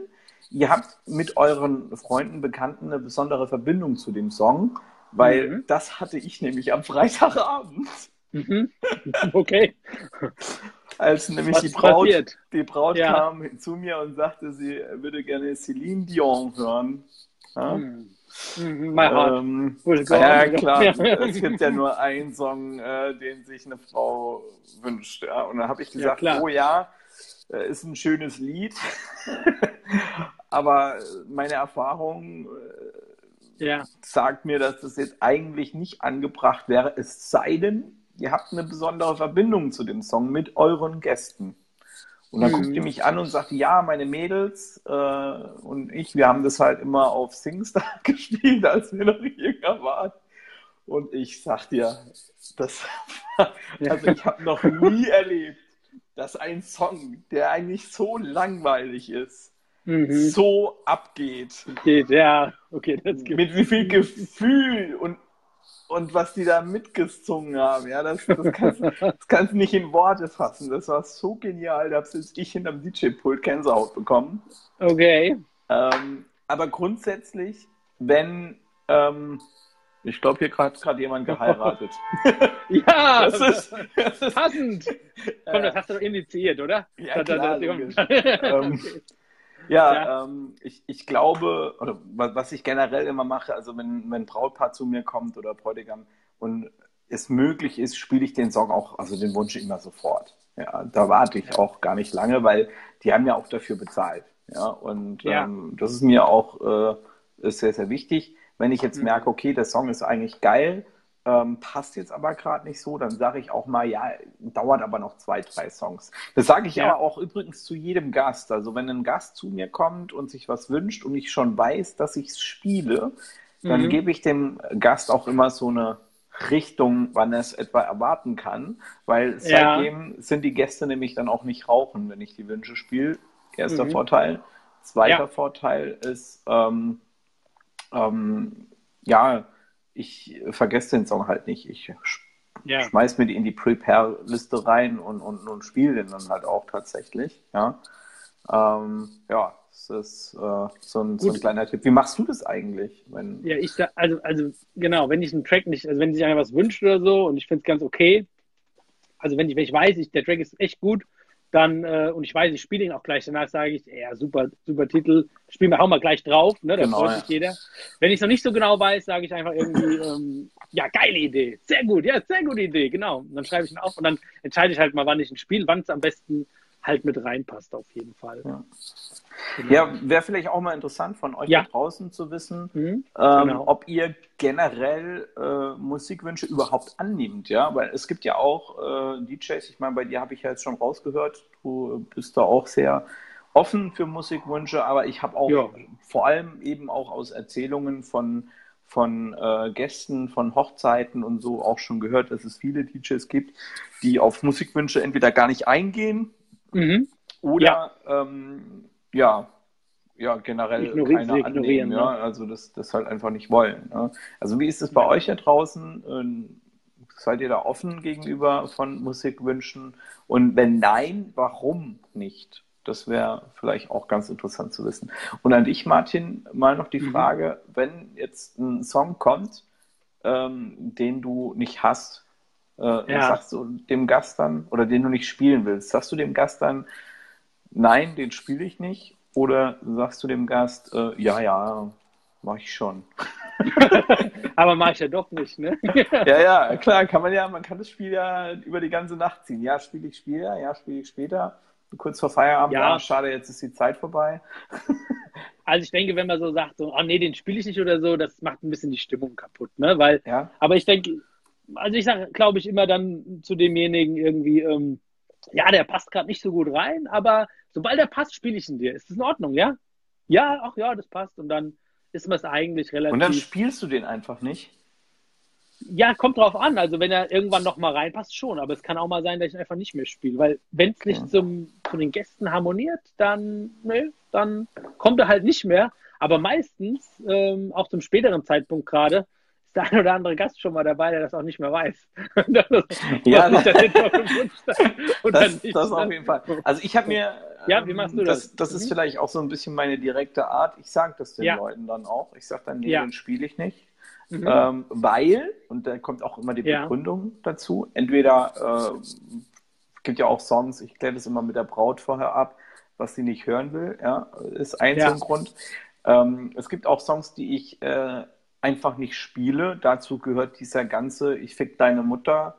ihr habt mit euren Freunden, Bekannten eine besondere Verbindung zu dem Song, weil Mhm. das hatte ich nämlich am Freitagabend. Mhm. Okay. Als nämlich Was die Braut, passiert? die Braut Ja. kam zu mir und sagte, sie würde gerne Celine Dion hören. Ja? Mhm. Mhm. Ähm, ja, klar. Ja. Es gibt ja nur einen Song, äh, den sich eine Frau wünscht. Ja? Und dann habe ich gesagt, klar. oh ja, äh, ist ein schönes Lied. Aber meine Erfahrung äh, Ja. sagt mir, dass das jetzt eigentlich nicht angebracht wäre, es sei denn, ihr habt eine besondere Verbindung zu dem Song mit euren Gästen. Und dann Mhm. guckt ihr mich an und sagt, ja, meine Mädels äh, und ich, wir haben das halt immer auf Singstar gespielt, als wir noch jünger waren. Und ich sag dir, das, also ich habe noch nie erlebt, dass ein Song, der eigentlich so langweilig ist, Mhm. so abgeht Geht, ja. Okay, das gibt mit wie viel Gefühl und, und was die da mitgesungen haben. Ja, das, das, kannst, das kannst du nicht in Worte fassen. Das war so genial. Da habe selbst ich hinterm DJ-Pult Gänsehaut bekommen. Okay. Ähm, aber grundsätzlich, wenn, ähm, ich glaube, hier hat gerade jemand geheiratet. ja, das ist, das ist passend. Komm, das hast du doch initiiert, oder? Ja, klar, ähm, ja, ja. Ähm, ich, ich glaube, oder was ich generell immer mache, also wenn, wenn Brautpaar zu mir kommt oder Bräutigam und es möglich ist, spiele ich den Song auch, also den Wunsch immer sofort. Ja, da warte ich auch gar nicht lange, weil die haben ja auch dafür bezahlt. Ja, und ja. Ähm, das ist mir auch äh, ist sehr, sehr wichtig. Wenn ich jetzt mhm. merke, okay, der Song ist eigentlich geil, ähm, passt jetzt aber gerade nicht so, dann sage ich auch mal, ja, dauert aber noch zwei, drei Songs. Das sage ich ja. aber auch übrigens zu jedem Gast. Also wenn ein Gast zu mir kommt und sich was wünscht und ich schon weiß, dass ich es spiele, dann mhm. gebe ich dem Gast auch immer so eine Richtung, wann er es etwa erwarten kann, weil seitdem ja. sind die Gäste nämlich dann auch nicht rauchen, wenn ich die Wünsche spiele. Erster mhm. Vorteil. Zweiter ja. Vorteil ist, ähm, ähm, ja, ich vergesse den Song halt nicht. Ich ja. schmeiß mir die in die Prepare-Liste rein und, und, und spiele den dann halt auch tatsächlich. Ja, ähm, ja das ist äh, so, ein, so, ein, kleiner Tipp. Wie machst du das eigentlich? Wenn... Ja, ich also, also genau, wenn ich einen Track nicht, also wenn sich einer was wünscht oder so und ich finde es ganz okay, also wenn ich, wenn ich weiß, ich, der Track ist echt gut, dann, äh, und ich weiß, ich spiele ihn auch gleich danach, sage ich, ja, super, super Titel, spielen wir, hauen wir gleich drauf, ne, da genau, freut sich ja. jeder. Wenn ich es noch nicht so genau weiß, sage ich einfach irgendwie, ähm, ja, geile Idee, sehr gut, ja, sehr gute Idee, genau. Und dann schreibe ich ihn auf und dann entscheide ich halt mal, wann ich ihn spiele, wann es am besten halt mit reinpasst, auf jeden Fall. Ja. Genau. Ja, wäre vielleicht auch mal interessant von euch ja. da draußen zu wissen, mhm, ähm, genau. ob ihr generell äh, Musikwünsche überhaupt annimmt, ja, weil es gibt ja auch äh, DJs, ich meine, bei dir habe ich ja jetzt schon rausgehört, du bist da auch sehr offen für Musikwünsche, aber ich habe auch ja. vor allem eben auch aus Erzählungen von von äh, Gästen, von Hochzeiten und so auch schon gehört, dass es viele DJs gibt, die auf Musikwünsche entweder gar nicht eingehen mhm. oder ja. Ähm, ja, ja, generell Ignori keiner annehmen, ja, ne? also das, das halt einfach nicht wollen. Ne? Also wie ist es bei ja. euch da draußen? Ähm, seid ihr da offen gegenüber von Musikwünschen? Und wenn nein, warum nicht? Das wäre vielleicht auch ganz interessant zu wissen. Und an dich, Martin, mal noch die mhm. Frage, wenn jetzt ein Song kommt, ähm, den du nicht hast, äh, ja. sagst du dem Gast dann, oder den du nicht spielen willst, sagst du dem Gast dann, nein, den spiele ich nicht? Oder sagst du dem Gast, äh, ja, ja, mache ich schon. Aber mache ich ja doch nicht, ne? ja, ja, klar, kann man ja, man kann das Spiel ja über die ganze Nacht ziehen. Ja, spiele ich später, ja, spiele ich später. Kurz vor Feierabend, ja. Ah, schade, jetzt ist die Zeit vorbei. also ich denke, wenn man so sagt, so, oh nee, den spiele ich nicht oder so, das macht ein bisschen die Stimmung kaputt, ne? Weil, ja. aber ich denke, also ich sage, glaube ich, immer dann zu demjenigen irgendwie, ähm, ja, der passt gerade nicht so gut rein, aber Sobald er passt, spiele ich ihn dir. Ist das in Ordnung, ja? Ja, ach ja, das passt. Und dann ist man es eigentlich relativ. Und dann spielst du den einfach nicht? Ja, kommt drauf an. Also wenn er irgendwann noch mal reinpasst, schon. Aber es kann auch mal sein, dass ich ihn einfach nicht mehr spiele. Weil wenn es nicht ja. zum, zu den Gästen harmoniert, dann, ne, dann kommt er halt nicht mehr. Aber meistens, ähm, auch zum späteren Zeitpunkt gerade, ist der ein oder andere Gast schon mal dabei, der das auch nicht mehr weiß. ja, das, das, das auf jeden Fall. Also ich habe mir, ja, wie machst du das? Das, das mhm. ist vielleicht auch so ein bisschen meine direkte Art. Ich sage das den ja. Leuten dann auch. Ich sage dann, nee, ja. den spiele ich nicht. Mhm. Ähm, weil, und da kommt auch immer die Begründung dazu, entweder äh, gibt ja auch Songs, ich kläre das immer mit der Braut vorher ab, was sie nicht hören will, ja, ist ein ja. Grund. Ähm, es gibt auch Songs, die ich äh, einfach nicht spiele. Dazu gehört dieser ganze Ich fick deine Mutter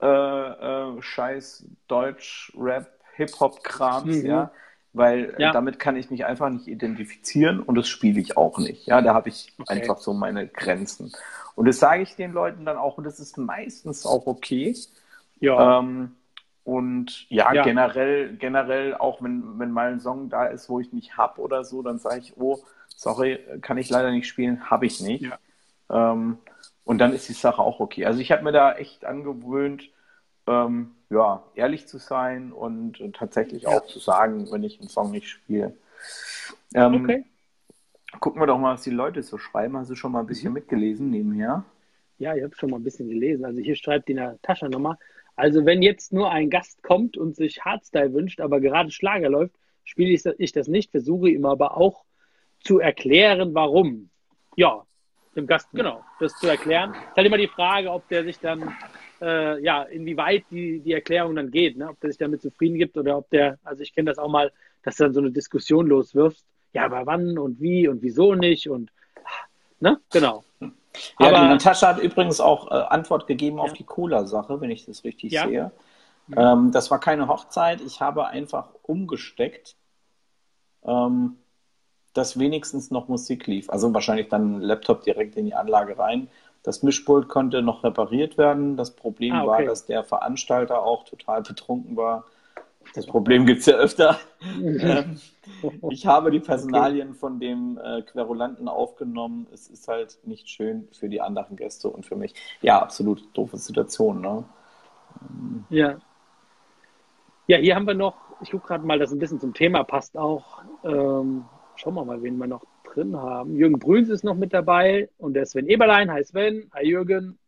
äh, äh, Scheiß Deutsch, Rap, Hip-Hop-Krams, mhm. ja. Weil äh, ja. damit kann ich mich einfach nicht identifizieren und das spiele ich auch nicht. Ja, da habe ich okay. einfach so meine Grenzen. Und das sage ich den Leuten dann auch und das ist meistens auch okay. Ja. Ähm, und ja, ja, generell, generell, auch wenn, wenn mal ein Song da ist, wo ich nicht hab oder so, dann sage ich, oh, sorry, kann ich leider nicht spielen, habe ich nicht. Ja. Ähm, und dann ist die Sache auch okay. Also ich habe mir da echt angewöhnt, ähm, ja, ehrlich zu sein und, und tatsächlich auch zu sagen, wenn ich einen Song nicht spiele. Ähm, okay. Gucken wir doch mal, was die Leute so schreiben. Hast du schon mal ein bisschen mhm. mitgelesen nebenher? Ja, ich habe schon mal ein bisschen gelesen. Also hier schreibt die Natascha nochmal. Also wenn jetzt nur ein Gast kommt und sich Hardstyle wünscht, aber gerade Schlager läuft, spiele ich das nicht, versuche ihm aber auch zu erklären, warum. Ja, dem Gast, genau, das zu erklären. Es ist halt immer die Frage, ob der sich dann, äh, ja, inwieweit die, die Erklärung dann geht, ne? ob der sich damit zufrieden gibt oder ob der, also ich kenne das auch mal, dass du dann so eine Diskussion loswirfst. Ja, aber wann und wie und wieso nicht und, ne, genau. Ja, aber, die Natascha hat übrigens auch äh, Antwort gegeben ja. auf die Cola-Sache, wenn ich das richtig ja. sehe. Ähm, das war keine Hochzeit. Ich habe einfach umgesteckt, ähm, dass wenigstens noch Musik lief. Also wahrscheinlich dann Laptop direkt in die Anlage rein. Das Mischpult konnte noch repariert werden. Das Problem ah, okay. war, dass der Veranstalter auch total betrunken war. Das Problem gibt es ja öfter. Ähm, ich habe die Personalien okay. von dem äh, Querulanten aufgenommen. Es ist halt nicht schön für die anderen Gäste und für mich. Ja, absolut doofe Situation. Ne? Ja. Ja, hier haben wir noch, ich gucke gerade mal, das ein bisschen zum Thema passt auch. Ähm, schauen wir mal, wen wir noch drin haben. Jürgen Brüns ist noch mit dabei und der Sven Eberlein. Hi Sven, hi Jürgen.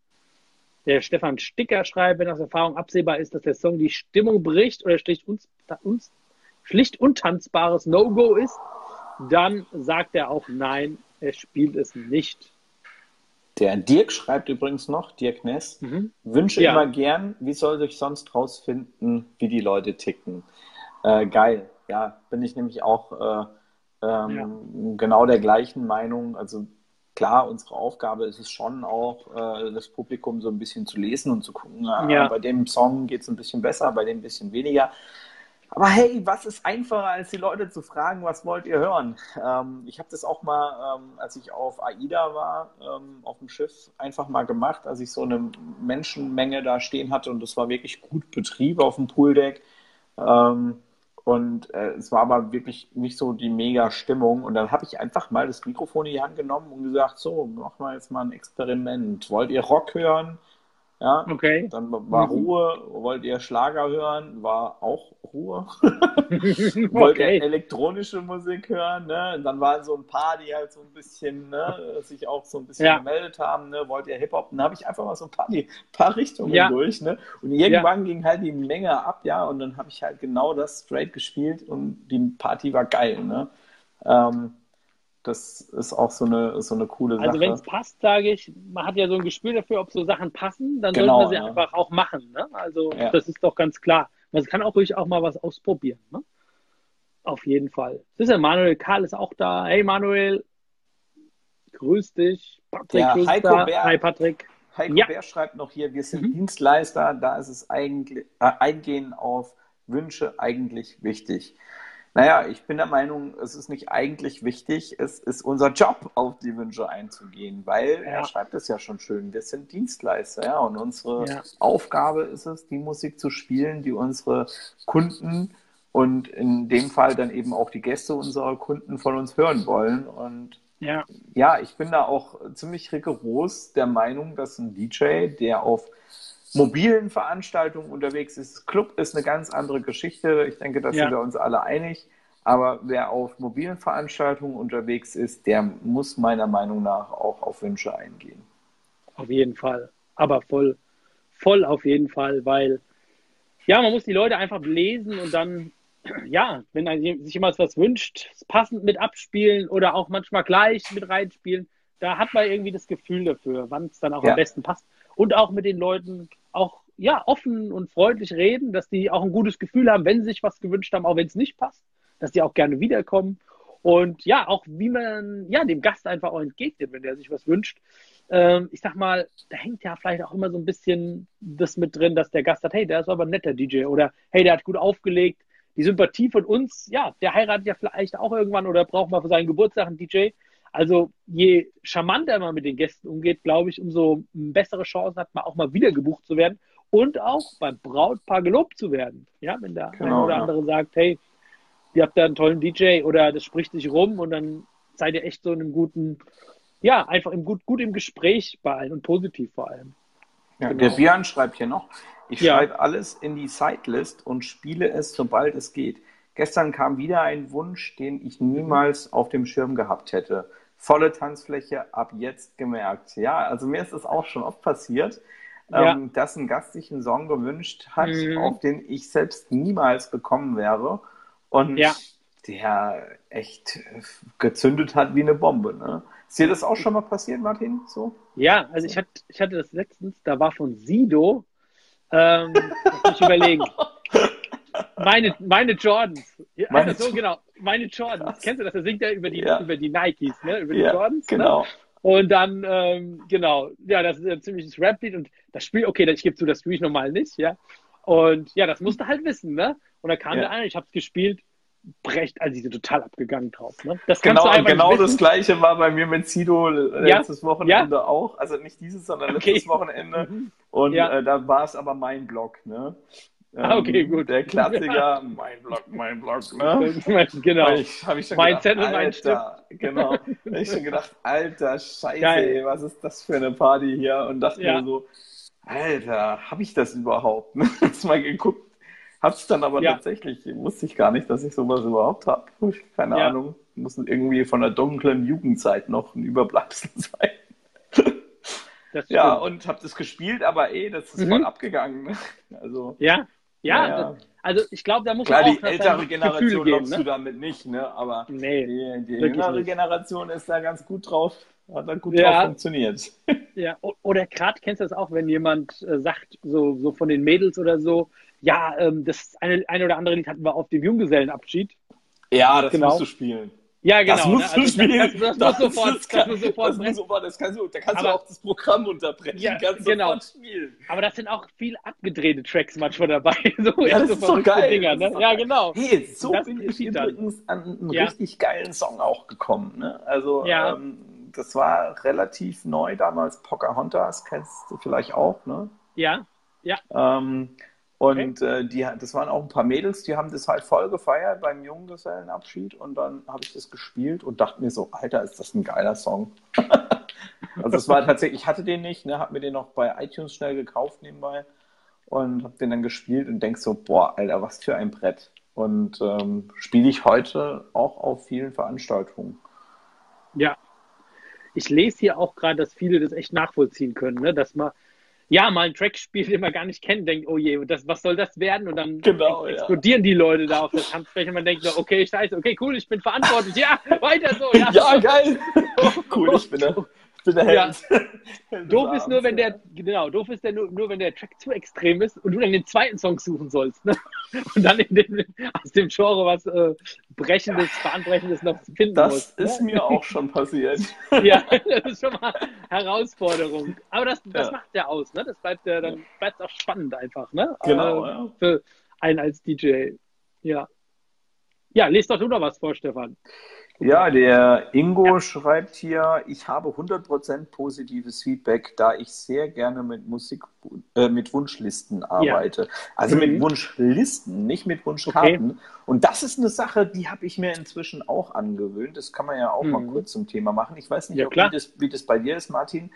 Der Stefan Sticker schreibt, wenn aus Erfahrung absehbar ist, dass der Song die Stimmung bricht oder schlicht, uns, uns, schlicht untanzbares No-Go ist, dann sagt er auch nein, er spielt es nicht. Der Dirk schreibt übrigens noch, Dirk Ness, mhm. wünsche ja. immer gern, wie soll ich sonst rausfinden, wie die Leute ticken? Äh, geil, ja, bin ich nämlich auch äh, ähm, ja. genau der gleichen Meinung. Also klar, unsere Aufgabe ist es schon auch, äh, das Publikum so ein bisschen zu lesen und zu gucken, äh, ja. bei dem Song geht es ein bisschen besser, bei dem ein bisschen weniger. Aber hey, was ist einfacher, als die Leute zu fragen, was wollt ihr hören? Ähm, ich habe das auch mal, ähm, als ich auf AIDA war, ähm, auf dem Schiff, einfach mal gemacht, als ich so eine Menschenmenge da stehen hatte und das war wirklich gut Betrieb auf dem Pooldeck. Ähm, und äh, es war aber wirklich nicht so die mega Stimmung. Und dann habe ich einfach mal das Mikrofon in die Hand genommen und gesagt, so, machen wir jetzt mal ein Experiment. Wollt ihr Rock hören? Ja, okay. Dann war mhm. Ruhe. Wollt ihr Schlager hören? War auch Ruhe. Wollt okay. ihr elektronische Musik hören? Ne? Und dann waren so ein paar, die halt so ein bisschen, ne, sich auch so ein bisschen ja. gemeldet haben. Ne? Wollt ihr Hip-Hop? Dann habe ich einfach mal so ein paar, die, paar Richtungen ja. durch. Ne? Und irgendwann ja. ging halt die Menge ab, ja. Und dann habe ich halt genau das straight gespielt und die Party war geil. Ne? Ähm, das ist auch so eine, so eine coole also Sache. Also wenn es passt, sage ich, man hat ja so ein Gespür dafür, ob so Sachen passen, dann genau, sollte man sie ja. einfach auch machen. Ne? Also ja. das ist doch ganz klar. Man kann auch ruhig auch mal was ausprobieren. Ne? Auf jeden Fall. Das ist ja Manuel Karl ist auch da. Hey Manuel, grüß dich. Patrick, ja, grüß Heiko da. Bär, Hi Patrick. Heiko ja. Bär schreibt noch hier, wir sind mhm. Dienstleister, da ist es eigentlich äh, Eingehen auf Wünsche eigentlich wichtig. Naja, ich bin der Meinung, es ist nicht eigentlich wichtig, es ist unser Job, auf die Wünsche einzugehen, weil ja. er schreibt es ja schon schön, wir sind Dienstleister, ja, und unsere ja. Aufgabe ist es, die Musik zu spielen, die unsere Kunden und in dem Fall dann eben auch die Gäste unserer Kunden von uns hören wollen. Und ja, ja ich bin da auch ziemlich rigoros der Meinung, dass ein DJ, der auf mobilen Veranstaltungen unterwegs ist. Club ist eine ganz andere Geschichte. Ich denke, da ja. sind wir uns alle einig. Aber wer auf mobilen Veranstaltungen unterwegs ist, der muss meiner Meinung nach auch auf Wünsche eingehen. Auf jeden Fall. Aber voll, voll auf jeden Fall, weil ja, man muss die Leute einfach lesen und dann, ja, wenn sich jemand was wünscht, passend mit abspielen oder auch manchmal gleich mit reinspielen, da hat man irgendwie das Gefühl dafür, wann es dann auch ja. am besten passt. Und auch mit den Leuten auch ja, offen und freundlich reden, dass die auch ein gutes Gefühl haben, wenn sie sich was gewünscht haben, auch wenn es nicht passt, dass die auch gerne wiederkommen. Und ja, auch wie man ja, dem Gast einfach auch entgegnet, wenn der sich was wünscht. Ähm, ich sag mal, da hängt ja vielleicht auch immer so ein bisschen das mit drin, dass der Gast sagt, hey, der ist aber ein netter DJ oder hey, der hat gut aufgelegt. Die Sympathie von uns, ja, der heiratet ja vielleicht auch irgendwann oder braucht mal für seinen Geburtstag einen DJ. Also je charmanter man mit den Gästen umgeht, glaube ich, umso bessere Chancen hat man auch mal wieder gebucht zu werden und auch beim Brautpaar gelobt zu werden. Ja, wenn der genau, eine oder ja. andere sagt, hey, ihr habt da einen tollen DJ oder das spricht sich rum und dann seid ihr echt so in einem guten, ja, einfach im gut, gut im Gespräch bei allen und positiv vor allem. Ja, genau. Der Björn schreibt hier noch, ich ja. schreibe alles in die Sidelist und spiele es, sobald es geht. Gestern kam wieder ein Wunsch, den ich niemals auf dem Schirm gehabt hätte volle Tanzfläche ab jetzt gemerkt. Ja, also mir ist es auch schon oft passiert, ja. ähm, dass ein Gast sich einen Song gewünscht hat, mhm. auf den ich selbst niemals gekommen wäre. Und ja. der echt gezündet hat wie eine Bombe. Ne? Ist dir das auch schon mal passiert, Martin? So? Ja, also ich hatte, ich hatte das letztens, da war von Sido, ähm, muss ich überlegen. Meine, meine Jordans. Ja, meine also so, genau. Meine Jordans. Krass. Kennst du das? Da singt er über die, ja. über die Nikes, ne? Über die ja, Jordans. Ne? Genau. Ne? Und dann, ähm, genau, ja, das ist ein ziemliches Rap-Lied und das Spiel, okay, ich gebe zu, das spiele ich normal nicht, ja. Und ja, das musst du halt wissen, ne? Und da kam ja. der an, ich habe es gespielt, brecht, also die sind total abgegangen drauf. Ne? Das genau, genau das gleiche war bei mir mit Sido letztes ja? Wochenende ja? auch. Also nicht dieses, sondern okay. letztes Wochenende. Mhm. Und ja. äh, da war es aber mein Blog, ne? Ah, okay, ähm, gut. Der Klassiker, mein Blog, mein Blog, ne? genau. Ich, hab ich schon mein gedacht, Zettel, mein Stift. Genau. hab ich schon gedacht, alter Scheiße, ey, was ist das für eine Party hier? Und dachte mir so, Alter, habe ich das überhaupt? Hast mal geguckt, Hab's dann aber ja. tatsächlich, wusste ich gar nicht, dass ich sowas überhaupt habe. Keine ja. Ahnung. Muss irgendwie von der dunklen Jugendzeit noch ein Überbleibsel sein. ja, und hab das gespielt, aber eh, das ist mhm. voll abgegangen. Ne? Also, ja, ja, ja. also ich glaube, da muss Klar, man auch die ältere Generation lockst ne? du damit nicht, ne? aber nee, die, die jüngere nicht. Generation ist da ganz gut drauf, hat da gut ja. drauf funktioniert. Ja, oder gerade kennst du das auch, wenn jemand äh, sagt, so, so von den Mädels oder so, ja, ähm, das eine, eine oder andere Lied hatten wir auf dem Junggesellenabschied. Ja, das genau. musst du spielen. Ja, genau. Das musst ne? also, du spielen. Das, das, das, muss sofort, das, kann, das muss sofort. Das sofort das kannst du, da kannst aber, du auch das Programm unterbrechen. Ja, genau. spielen. Aber das sind auch viel abgedrehte Tracks manchmal dabei. So, ja, das ist so geil. Dinger, ne? Ja, genau. Hey, so bin ich übrigens an einen ja. richtig geilen Song auch gekommen. Ne? Also, ja. ähm, das war relativ neu damals. Pocahontas kennst du vielleicht auch, ne? Ja, ja. Ähm, und okay. äh, die, das waren auch ein paar Mädels, die haben das halt voll gefeiert beim Junggesellenabschied und dann habe ich das gespielt und dachte mir so, Alter, ist das ein geiler Song. also es war tatsächlich, ich hatte den nicht, ne, habe mir den noch bei iTunes schnell gekauft nebenbei und habe den dann gespielt und denk so, boah, Alter, was für ein Brett. Und ähm, spiele ich heute auch auf vielen Veranstaltungen. Ja. Ich lese hier auch gerade, dass viele das echt nachvollziehen können, ne? dass man ja, mal einen Track spielt, den man gar nicht kennt, denkt, oh je, das, was soll das werden? Und dann genau, explodieren ja. die Leute da auf der Tanzfläche und man denkt, okay, scheiße, okay, cool, ich bin verantwortlich, ja, weiter so. Ja, ja geil. cool, ich bin der, bin der Held. Ja. doof ist nur, wenn der, genau, doof ist der nur, nur, wenn der Track zu extrem ist und du dann den zweiten Song suchen sollst. Ne? Und dann den, aus dem Genre was äh, Brechendes, Bahnbrechendes noch finden das musst. Das ist ne? mir auch schon passiert. ja, das ist schon mal Herausforderung. Aber das, das ja. macht ja aus, ne? Das bleibt ja, dann bleibt auch spannend einfach, ne? Genau, äh, ja. Für einen als DJ. Ja. Ja, lest doch du noch was vor, Stefan. Ja, der Ingo schreibt hier, ich habe 100% positives Feedback, da ich sehr gerne mit Musik, äh, mit Wunschlisten arbeite. Ja. Also mhm. mit Wunschlisten, nicht mit Wunschkarten. Okay. Und das ist eine Sache, die habe ich mir inzwischen auch angewöhnt. Das kann man ja auch mhm. mal kurz zum Thema machen. Ich weiß nicht, ja, ob, wie, das, wie das bei dir ist, Martin.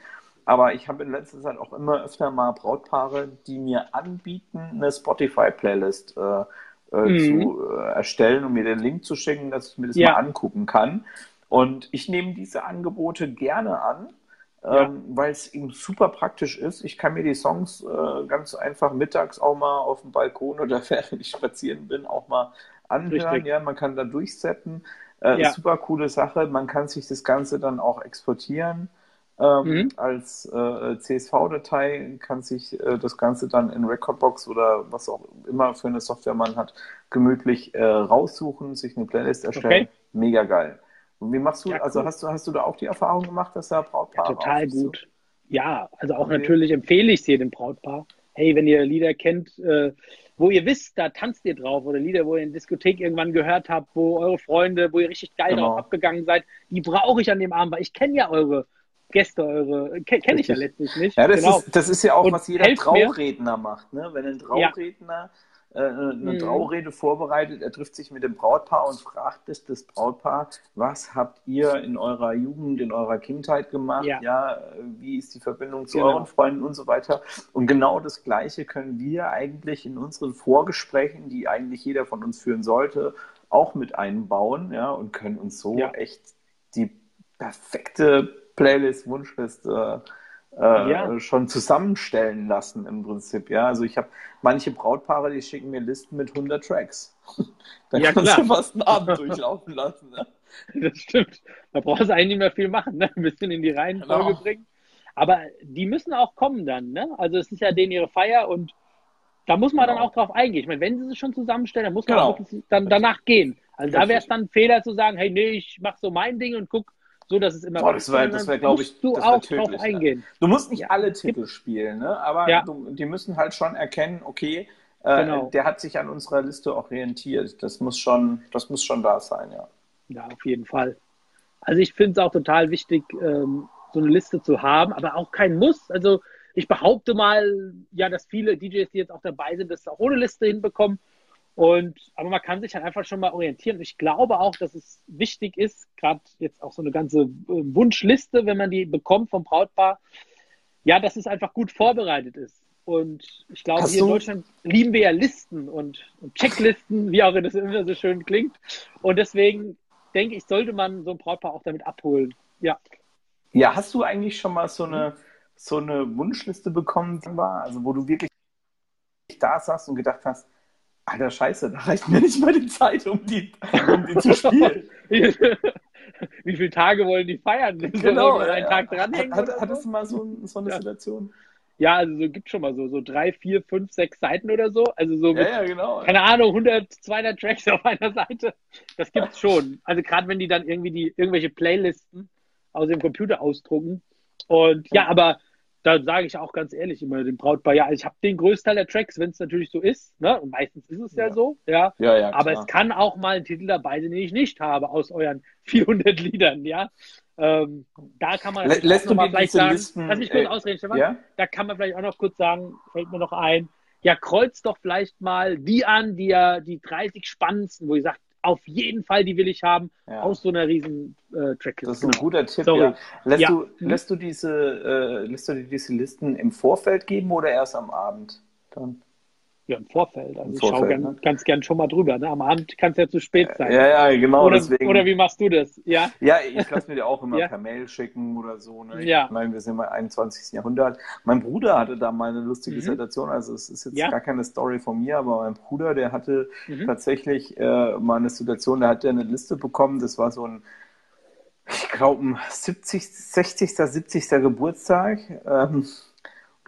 Aber ich habe in letzter Zeit auch immer öfter mal Brautpaare, die mir anbieten, eine Spotify-Playlist äh, äh, mhm. zu äh, erstellen und mir den Link zu schicken, dass ich mir das ja. mal angucken kann. Und ich nehme diese Angebote gerne an, ja. ähm, weil es eben super praktisch ist. Ich kann mir die Songs äh, ganz einfach mittags auch mal auf dem Balkon oder während ich spazieren bin auch mal anhören. Richtig. Ja, man kann da durchsetzen. Äh, ja. Super coole Sache. Man kann sich das Ganze dann auch exportieren ähm, mhm. als äh, CSV-Datei, kann sich äh, das Ganze dann in Recordbox oder was auch immer für eine Software man hat, gemütlich äh, raussuchen, sich eine Playlist erstellen. Okay. Mega geil. Und wie machst du, ja, also hast du, hast du da auch die Erfahrung gemacht, dass da Brautpaare ja, Total gut. So? Ja, also auch okay. natürlich empfehle ich es jedem Brautpaar. Hey, wenn ihr Lieder kennt, äh, wo ihr wisst, da tanzt ihr drauf oder Lieder, wo ihr in Diskothek irgendwann gehört habt, wo eure Freunde, wo ihr richtig geil genau. drauf abgegangen seid, die brauche ich an dem Abend, weil ich kenne ja eure Gäste eure, kenne ich ja letztlich nicht. Ja, das, genau. ist, das ist ja auch, und was jeder Trauredner mir. macht. Ne? Wenn ein Trauredner ja. äh, eine mhm. Traurede vorbereitet, er trifft sich mit dem Brautpaar und fragt es das Brautpaar, was habt ihr in eurer Jugend, in eurer Kindheit gemacht? Ja, ja wie ist die Verbindung zu genau. euren Freunden und so weiter? Und genau das Gleiche können wir eigentlich in unseren Vorgesprächen, die eigentlich jeder von uns führen sollte, auch mit einbauen, ja, und können uns so echt die perfekte Playlist, Wunschliste äh, ja. schon zusammenstellen lassen im Prinzip. Ja, also ich habe manche Brautpaare, die schicken mir Listen mit 100 Tracks. da ja, kannst klar. du fast einen Abend durchlaufen lassen. Ne? Das stimmt. Da brauchst du eigentlich nicht mehr viel machen, ne? ein bisschen in die Reihenfolge genau. bringen. Aber die müssen auch kommen dann. Ne? Also es ist ja denen ihre Feier und da muss man genau. dann auch drauf eingehen. Ich meine, wenn sie sich schon zusammenstellen, dann muss man genau. auch dann danach gehen. Also da wäre es dann ein Fehler zu sagen, hey, nee, ich mache so mein Ding und guck, so dass es immer Boah, das wäre, wär, glaube ich, du auch tödlich, drauf eingehen. Du musst nicht alle Titel spielen, ne? aber ja. du, die müssen halt schon erkennen, okay, äh, genau. der hat sich an unserer Liste orientiert. Das muss schon, das muss schon da sein, ja. Ja, auf jeden Fall. Also ich finde es auch total wichtig, ähm, so eine Liste zu haben, aber auch kein Muss. Also ich behaupte mal, ja, dass viele DJs, die jetzt auch dabei sind, das auch ohne Liste hinbekommen. Und, aber man kann sich halt einfach schon mal orientieren. Ich glaube auch, dass es wichtig ist, gerade jetzt auch so eine ganze äh, Wunschliste, wenn man die bekommt vom Brautpaar, ja, dass es einfach gut vorbereitet ist. Und ich glaube, Hast hier in Deutschland lieben wir ja Listen und, und Checklisten, wie auch das immer so schön klingt. Und deswegen denke ich, sollte man so ein Brautpaar auch damit abholen. Ja. Ja, hast du eigentlich schon mal so eine, so eine Wunschliste bekommen, also wo du wirklich da saßt und gedacht hast, Alter Scheiße, da reicht mir nicht mal die Zeit, um die, um die zu spielen. Wie viele Tage wollen die feiern? Genau, einen ja. Tag dranhängen. Hat, hat, hattest du mal so, so eine ja. Situation? Ja, also so gibt schon mal so, so drei, vier, fünf, sechs Seiten oder so. Also so mit, ja, ja, genau. keine Ahnung, 100, 200 Tracks auf einer Seite. Das gibt's schon. Also gerade wenn die dann irgendwie die irgendwelche Playlisten aus dem Computer ausdrucken. Und ja, aber da sage ich auch ganz ehrlich immer dem Brautpaar, ja, ich habe den Großteil der Tracks, wenn es natürlich so ist, ne? Und meistens ist es ja, ja so, ja. ja, ja Aber es kann auch mal ein Titel dabei sein, den ich nicht habe aus euren 400 Liedern, ja. Ähm, da kann man Lä lässt du mal vielleicht sagen, Listen, lass mich kurz äh, ausreden, Stefan. Ja? Da kann man vielleicht auch noch kurz sagen, fällt mir noch ein, ja, kreuzt doch vielleicht mal die an, die ja die 30 spannendsten, wo ihr sagt, auf jeden Fall, die will ich haben, ja. aus so einer riesen äh, Tracklist. Das ist ein guter Tipp. Ja. Lässt, ja. Du, hm? lässt, du diese, äh, lässt du dir diese Listen im Vorfeld geben oder erst am Abend dann? Ja, im Vorfeld. Also Im ich Vorfeld, schaue gern, ne? ganz gern schon mal drüber. Ne? Am Abend kann es ja zu spät sein. Ja, ja, genau. Oder, deswegen. oder wie machst du das? Ja, ja ich lasse mir die auch immer ja. per Mail schicken oder so. Ne? Ja. Ich meine, wir sind im 21. Jahrhundert. Mein Bruder hatte da mal eine lustige mhm. Situation. Also es ist jetzt ja. gar keine Story von mir, aber mein Bruder, der hatte mhm. tatsächlich äh, mal eine Situation, da hat er eine Liste bekommen. Das war so ein ich glaube, ein 70, 60., 70. Geburtstag. Ähm,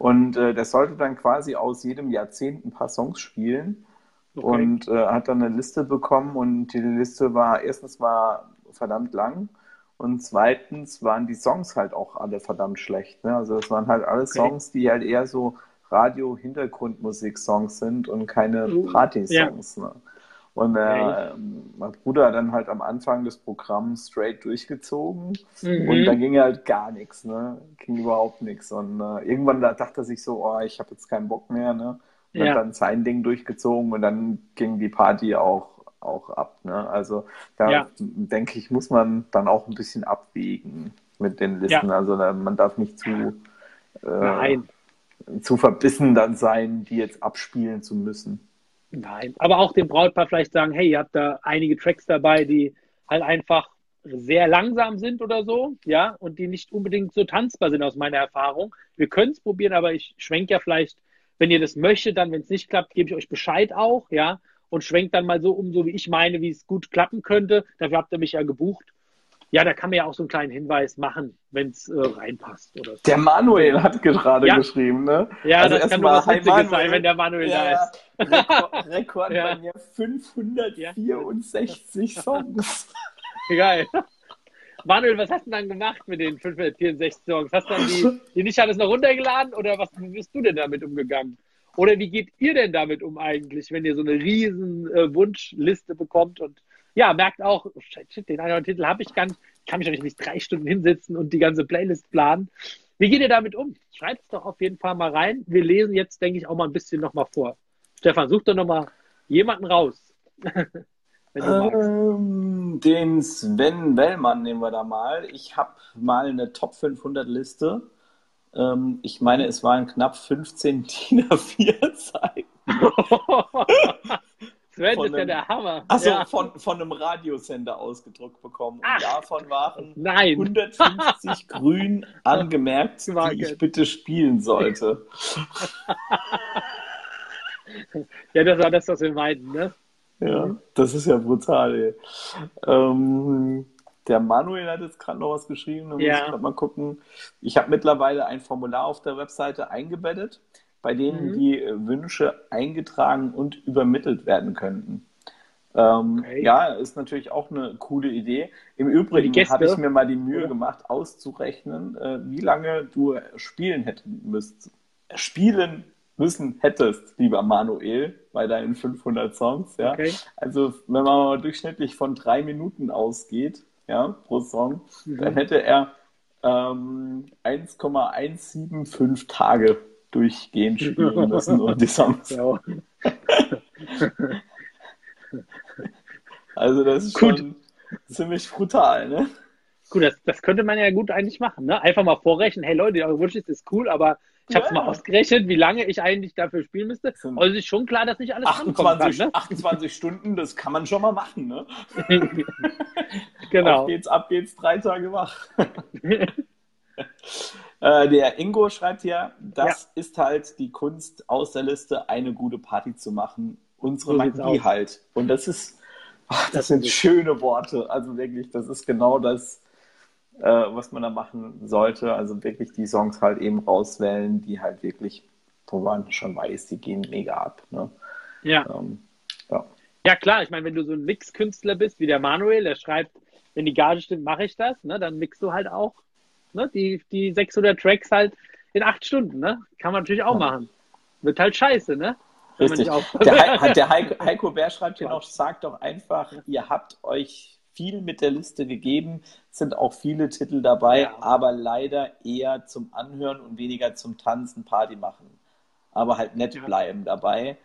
und äh, der sollte dann quasi aus jedem Jahrzehnt ein paar Songs spielen. Okay. Und äh, hat dann eine Liste bekommen und die Liste war, erstens war verdammt lang und zweitens waren die Songs halt auch alle verdammt schlecht. Ne? Also das waren halt alle okay. Songs, die halt eher so Radio-Hintergrundmusik-Songs sind und keine uh, Party-Songs. Ja. Ne? Und äh, mein Bruder hat dann halt am Anfang des Programms straight durchgezogen mhm. und dann ging halt gar nichts, ne? Ging überhaupt nichts. Und äh, irgendwann da dachte er sich so, oh, ich habe jetzt keinen Bock mehr, ne? Und ja. hat dann sein Ding durchgezogen und dann ging die Party auch, auch ab. Ne? Also da ja. denke ich, muss man dann auch ein bisschen abwägen mit den Listen. Ja. Also man darf nicht zu, äh, zu verbissen dann sein, die jetzt abspielen zu müssen. Nein, aber auch dem Brautpaar vielleicht sagen, hey, ihr habt da einige Tracks dabei, die halt einfach sehr langsam sind oder so, ja, und die nicht unbedingt so tanzbar sind aus meiner Erfahrung. Wir können es probieren, aber ich schwenke ja vielleicht, wenn ihr das möchtet, dann, wenn es nicht klappt, gebe ich euch Bescheid auch, ja, und schwenkt dann mal so um, so wie ich meine, wie es gut klappen könnte. Dafür habt ihr mich ja gebucht. Ja, da kann man ja auch so einen kleinen Hinweis machen, wenn es äh, reinpasst. Oder so. Der Manuel hat gerade ja. geschrieben, ne? Ja, also das kann nur was Witziges sein, wenn der Manuel ja, da ist. Rekord, Rekord ja. bei mir 564 Songs. Geil. Manuel, was hast du dann gemacht mit den 564 Songs? Hast du dann die, die nicht alles noch runtergeladen oder was wie bist du denn damit umgegangen? Oder wie geht ihr denn damit um eigentlich, wenn ihr so eine riesen äh, Wunschliste bekommt und ja, merkt auch, oh, shit, den einen Titel habe ich gar nicht, kann mich doch nicht drei Stunden hinsetzen und die ganze Playlist planen. Wie geht ihr damit um? Schreibt es doch auf jeden Fall mal rein. Wir lesen jetzt, denke ich, auch mal ein bisschen nochmal vor. Stefan, such doch nochmal jemanden raus. ähm, den Sven Wellmann nehmen wir da mal. Ich habe mal eine Top 500 Liste. Ähm, ich meine, es waren knapp 15 DIN A4 Seiten. Das ist ja der Hammer. achso, ja. von, von einem Radiosender ausgedruckt bekommen. Und Ach, davon waren nein. 150 grün angemerkt, die ich bitte spielen sollte. Ja, das war das, was wir meinten, ne? Ja, das ist ja brutal, ey. Ähm, der Manuel hat jetzt gerade noch was geschrieben, da muss Ja. ich grad mal gucken. Ich habe mittlerweile ein Formular auf der Webseite eingebettet, bei denen Mhm. die äh, Wünsche eingetragen und übermittelt werden könnten. Ähm, Okay. Ja, ist natürlich auch eine coole Idee. Im Übrigen habe ich mir mal die Mühe gemacht, auszurechnen, äh, wie lange du spielen hätten müsst, spielen müssen hättest, lieber Manuel, bei deinen 500 Songs. Ja? Okay. Also wenn man mal durchschnittlich von drei Minuten ausgeht, ja, pro Song, Mhm. dann hätte er ähm, 1,175 Tage durchgehend spielen müssen und die Songs. Ja. Also das ist Gut. schon ziemlich brutal, ne? Gut, das, das könnte man ja gut eigentlich machen, ne? Einfach mal vorrechnen, hey Leute, eure Wunschliste ist cool, aber ich habe es Ja. mal ausgerechnet, wie lange ich eigentlich dafür spielen müsste. Also ist schon klar, dass nicht alles 28, rankommen kann, 28 Stunden, das kann man schon mal machen, ne? ne? genau. Auf geht's, ab geht's, drei Tage wach. Äh, der Ingo schreibt hier, das ist halt die Kunst aus der Liste, eine gute Party zu machen. Unsere So Magie halt. Und das ist, ach, das Das sind schöne Worte. Also wirklich, das ist genau das, äh, was man da machen sollte. Also wirklich die Songs halt eben rauswählen, die halt wirklich, wo man schon weiß, die gehen mega ab. Ne? Ja. Ähm, ja. ja, klar, ich meine, wenn du so ein Mix-Künstler bist wie der Manuel, der schreibt, wenn die Gage stimmt, mache ich das, ne? Dann mixst du halt auch ne? die, die 600 Tracks halt in acht Stunden, ne? Kann man natürlich auch machen. Wird halt scheiße, ne? Richtig. Der, Hei- der Heiko, Heiko Bär schreibt hier noch, sagt doch einfach, ihr habt euch viel mit der Liste gegeben, sind auch viele Titel dabei, Ja. aber leider eher zum Anhören und weniger zum Tanzen, Party machen. Aber halt nett Ja. bleiben dabei.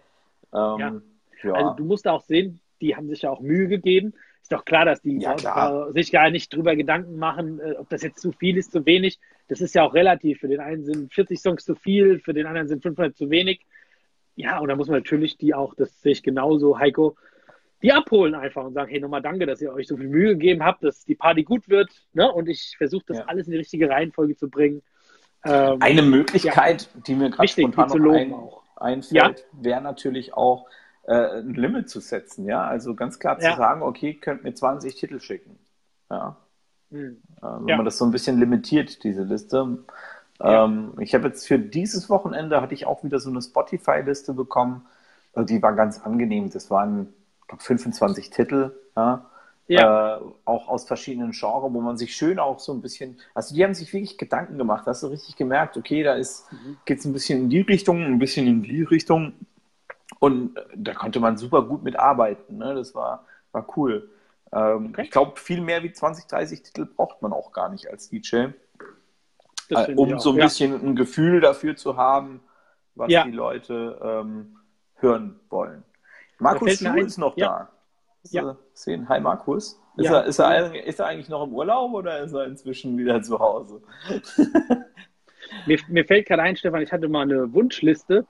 Ähm, ja. Also du musst auch sehen, die haben sich ja auch Mühe gegeben. Ist doch klar, dass die Ja, klar. sich gar nicht drüber Gedanken machen, äh, ob das jetzt zu viel ist, zu wenig. Das ist ja auch relativ. Für den einen sind 40 Songs zu viel, für den anderen sind 500 zu wenig. Ja, und da muss man natürlich die auch, das sehe ich genauso, Heiko, die abholen einfach und sagen, hey, nochmal danke, dass ihr euch so viel Mühe gegeben habt, dass die Party gut wird. Ne? Und ich versuche das Ja. alles in die richtige Reihenfolge zu bringen. Ähm, Eine Möglichkeit, die mir gerade spontan noch ein, auch. einfällt, wäre natürlich auch äh, ein Limit zu setzen. Ja, also ganz klar zu Ja. sagen, okay, könnt mir 20 Titel schicken. Ja, hm. Äh, wenn Ja. man das so ein bisschen limitiert, diese Liste. Ähm, ich habe jetzt für dieses Wochenende hatte ich auch wieder so eine Spotify-Liste bekommen. Äh, Die war ganz angenehm. Das waren, ich glaube, 25 Titel. Ja. Ja. Äh, auch aus verschiedenen Genres, wo man sich schön auch so ein bisschen, also die haben sich wirklich Gedanken gemacht. Hast du richtig gemerkt, okay, da ist, Mhm. geht es ein bisschen in die Richtung, ein bisschen in die Richtung. Und da konnte man super gut mitarbeiten. Ne? Das war, war cool. Ähm, Okay. Ich glaube, viel mehr wie 20, 30 Titel braucht man auch gar nicht als DJ, äh, um so ein Ja. bisschen ein Gefühl dafür zu haben, was Ja. die Leute ähm, hören wollen. Markus Schuh ist noch ja. da. Ja. du gesehen? Hi Markus. Ist, er, ist, er, eigentlich- ist er eigentlich noch im Urlaub oder ist er inzwischen wieder zu Hause? Mir, mir fällt gerade ein, Stefan, ich hatte mal eine Wunschliste.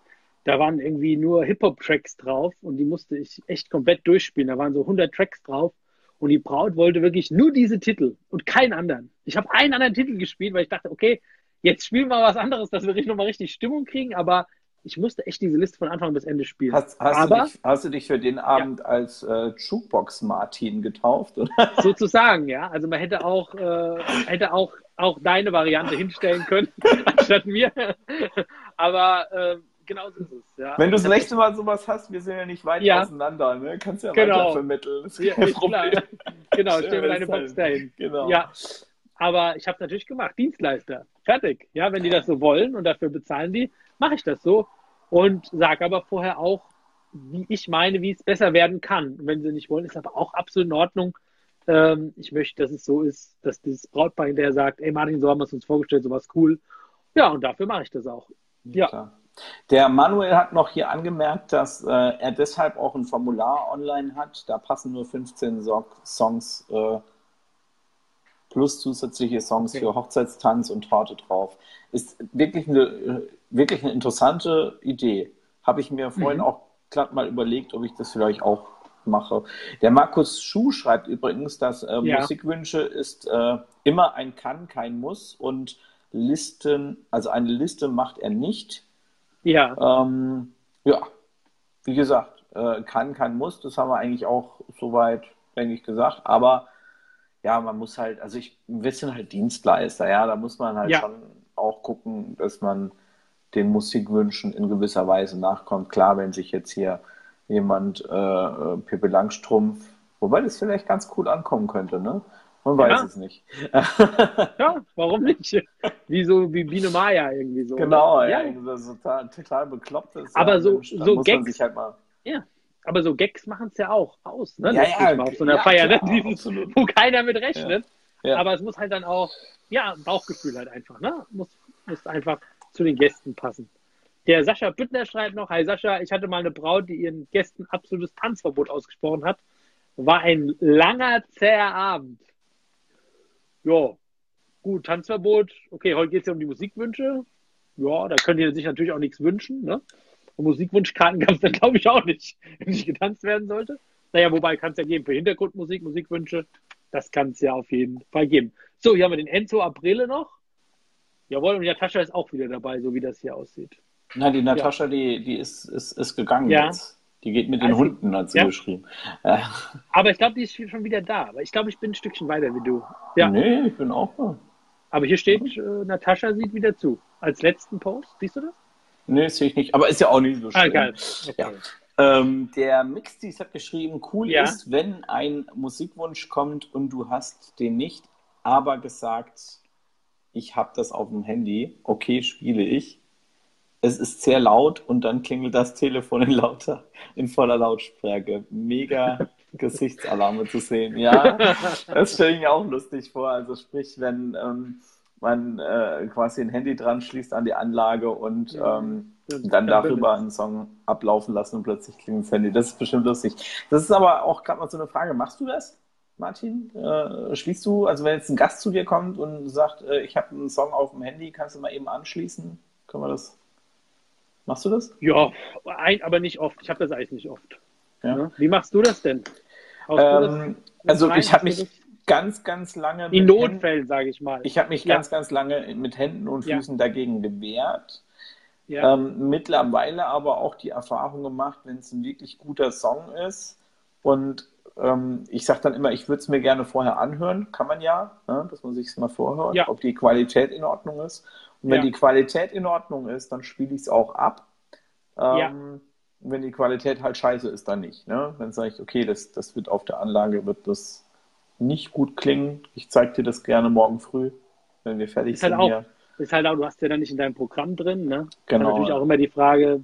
Da waren irgendwie nur Hip-Hop-Tracks drauf und die musste ich echt komplett durchspielen. Da waren so 100 Tracks drauf und die Braut wollte wirklich nur diese Titel und keinen anderen. Ich habe einen anderen Titel gespielt, weil ich dachte, okay, jetzt spielen wir was anderes, dass wir nochmal richtig Stimmung kriegen, aber ich musste echt diese Liste von Anfang bis Ende spielen. Hast, hast, aber du, dich, hast du dich für den Abend als äh, Jukebox Martin getauft? Oder? sozusagen, ja. Also man hätte auch, äh, hätte auch, auch deine Variante hinstellen können, anstatt mir. aber äh, genau so ist es. Ja. Wenn du das nächste Mal sowas hast, wir sind ja nicht weit Ja. auseinander, ne? Kannst ja Genau. weiter vermitteln. Das ist Ja, kein klar. Problem. Genau, Stell mir deine Box hin. dahin. Genau. Ja, aber ich habe natürlich gemacht. Dienstleister. Fertig. Ja, wenn die das so wollen und dafür bezahlen die, mache ich das so und sage aber vorher auch, wie ich meine, wie es besser werden kann. Und wenn sie nicht wollen, ist aber auch absolut in Ordnung. Ähm, ich möchte, dass es so ist, dass dieses Brautpaar hinterher sagt, ey Martin, so haben wir es uns vorgestellt, sowas cool. Ja, und dafür mache ich das auch. Ja. Klar. Der Manuel hat noch hier angemerkt, dass äh, er deshalb auch ein Formular online hat. Da passen nur 15 so Songs äh, plus zusätzliche Songs Okay. für Hochzeitstanz und Torte drauf. Ist wirklich eine, äh, wirklich eine interessante Idee. Habe ich mir vorhin Mhm. auch glatt mal überlegt, ob ich das vielleicht auch mache. Der Markus Schuh schreibt übrigens, dass äh, Ja. Musikwünsche ist äh, immer ein Kann, kein Muss und Listen, also eine Liste macht er nicht. Ja, Ähm, ja, wie gesagt, äh, kann, kein Muss, das haben wir eigentlich auch soweit, denke ich, gesagt. Aber ja, man muss halt, also ich, wir sind halt Dienstleister, ja, da muss man halt Ja. schon auch gucken, dass man den Musikwünschen in gewisser Weise nachkommt. Klar, wenn sich jetzt hier jemand äh, äh, Pippi Langstrumpf, wobei das vielleicht ganz cool ankommen könnte, ne? Man weiß Ja. es nicht. ja, warum nicht? Wie so wie Biene Maya irgendwie so. Genau, ja. ja, das ist total, total bekloppt ist. Aber ja, so- so Gags- halt mal Ja. Aber so Gags machen es ja auch aus, ne? Ja, Letztlich ja, auf so einer ja, Feier, ne? Dieses, wo keiner mit rechnet. Ja. Aber es muss halt dann auch, ja, Bauchgefühl halt einfach, ne? Muss, muss einfach zu den Gästen passen. Der Sascha Büttner schreibt noch, hi Sascha, ich hatte mal eine Braut, die ihren Gästen absolutes Tanzverbot ausgesprochen hat. War ein langer, zäher Abend. Ja, gut, Tanzverbot. Okay, heute geht es ja um die Musikwünsche. Ja, da könnt ihr sich natürlich auch nichts wünschen, ne? Und Musikwunschkarten gab es dann, glaube ich, auch nicht, wenn nicht getanzt werden sollte. Naja, wobei kann es ja geben für Hintergrundmusik, Musikwünsche. Das kann es ja auf jeden Fall geben. So, hier haben wir den Enzo Aprile noch. Jawohl, und Natascha ist auch wieder dabei, so wie das hier aussieht. Na, die Natascha, die, die ist, ist, ist gegangen Ja. jetzt. Die geht mit den Also, Hunden, hat sie ja. geschrieben. Äh, Aber ich glaube, die ist schon wieder da. Aber ich glaube, ich bin ein Stückchen weiter wie du. Ja, Nee, ich bin auch da. aber hier steht, äh, Natascha sieht wieder zu. Als letzten Post. Siehst du das? Nee, sehe ich nicht. Aber ist ja auch nicht so schlimm. Ah, geil. Okay. Ja. Ähm, der Mixdies hat geschrieben, cool Ja. ist, wenn ein Musikwunsch kommt und du hast den nicht, aber gesagt, ich habe das auf dem Handy, okay, spiele ich. Es ist sehr laut und dann klingelt das Telefon in lauter, in voller Lautstärke. Mega Gesichtsalarme zu sehen. Ja, das stelle ich mir auch lustig vor. Also sprich, wenn ähm, man äh, quasi ein Handy dran schließt an die Anlage und Ja. ähm, dann darüber einen Song ablaufen lassen und plötzlich klingt das Handy. Das ist bestimmt lustig. Das ist aber auch gerade mal so eine Frage. Machst du das, Martin? Äh, schließt du, also wenn jetzt ein Gast zu dir kommt und sagt, äh, ich habe einen Song auf dem Handy, kannst du mal eben anschließen? Können wir das? Machst du das? Ja, ein, aber nicht oft. Ich habe das eigentlich nicht oft. Ja. Ne? Wie machst du das denn? Haust du das Ähm, also rein? ich habe mich ganz, ganz lange In Notfällen, sage ich mal. ich habe mich Ja. ganz, ganz lange mit Händen und Ja. Füßen dagegen gewehrt. ja. Ähm, mittlerweile aber auch die Erfahrung gemacht, wenn es ein wirklich guter Song ist und ähm, ich sage dann immer, ich würde es mir gerne vorher anhören, kann man ja, ne, dass man sich es mal vorhört, Ja. ob die Qualität in Ordnung ist. Und wenn Ja. die Qualität in Ordnung ist, dann spiele ich es auch ab. Ähm, Ja. Wenn die Qualität halt scheiße ist, dann nicht. Ne? Dann sage ich, okay, das, das wird auf der Anlage wird das nicht gut klingen. Ich zeige dir das gerne morgen früh, wenn wir fertig Ist halt sind auch- hier. ist halt auch, du hast ja dann nicht in deinem Programm drin, ne? Genau. Dann natürlich auch immer die Frage,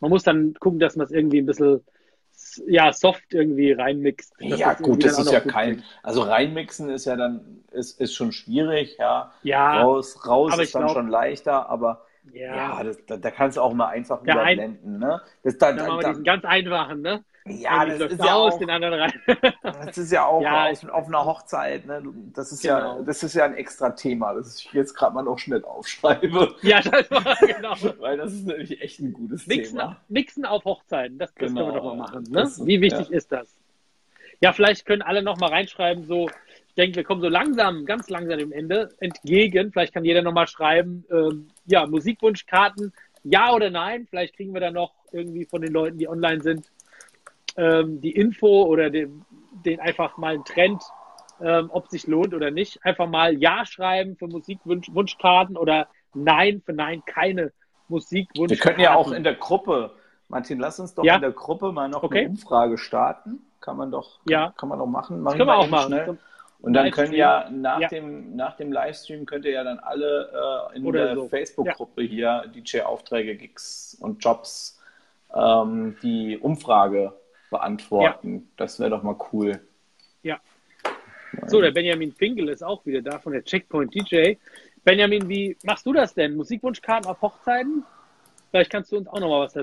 man muss dann gucken, dass man es irgendwie ein bisschen ja, soft irgendwie reinmixt. Ja, gut, das ist ja kein. Also reinmixen ist ja dann, ist, ist schon schwierig, ja. Ja, Raus, raus ist dann glaub- schon leichter, aber ja. ja, das, da, da kannst du auch mal einfach Der ein- überblenden, ne? Das, da, dann da, da, diesen ganz einfachen, ne? Ja, das ist ja auch, das ist ja auch Ja, auf, auf einer Hochzeit, ne? Das ist ja, Genau. das ist ja ein extra Thema, das ich jetzt gerade mal noch schnell aufschreibe, ja, das war genau. weil das ist nämlich echt ein gutes Mixen, Thema. Mixen auf Hochzeiten, das, das Genau, können wir doch mal machen. Ne? das- Wie wichtig ja. ist das? Ja, vielleicht können alle noch mal reinschreiben, so, ich denke, wir kommen so langsam, ganz langsam dem Ende entgegen. Vielleicht kann jeder noch mal schreiben, ähm, ja, Musikwunschkarten, ja oder nein. Vielleicht kriegen wir dann noch irgendwie von den Leuten, die online sind, ähm, die Info oder den, den einfach mal einen Trend, ähm, ob sich lohnt oder nicht. Einfach mal Ja schreiben für Musikwunschkarten oder Nein für Nein keine Musikwunschkarten. Wir könnten ja auch in der Gruppe, Martin, lass uns doch Ja. in der Gruppe mal noch Okay. eine Umfrage starten. Kann man doch, Ja. kann man doch machen. Das Machen können wir auch machen. Schnell. Und dann können ja nach, Ja. Dem, nach dem Livestream könnt ihr ja dann alle äh, in Oder der so. Facebook-Gruppe hier, DJ-Aufträge, Gigs und Jobs, ähm, die Umfrage beantworten. Das wäre doch mal cool. Ja. So, der Benjamin Finkel ist auch wieder da von der Checkpoint DJ. Benjamin, wie machst du das denn? Musikwunschkarten auf Hochzeiten? Vielleicht kannst du uns auch noch mal was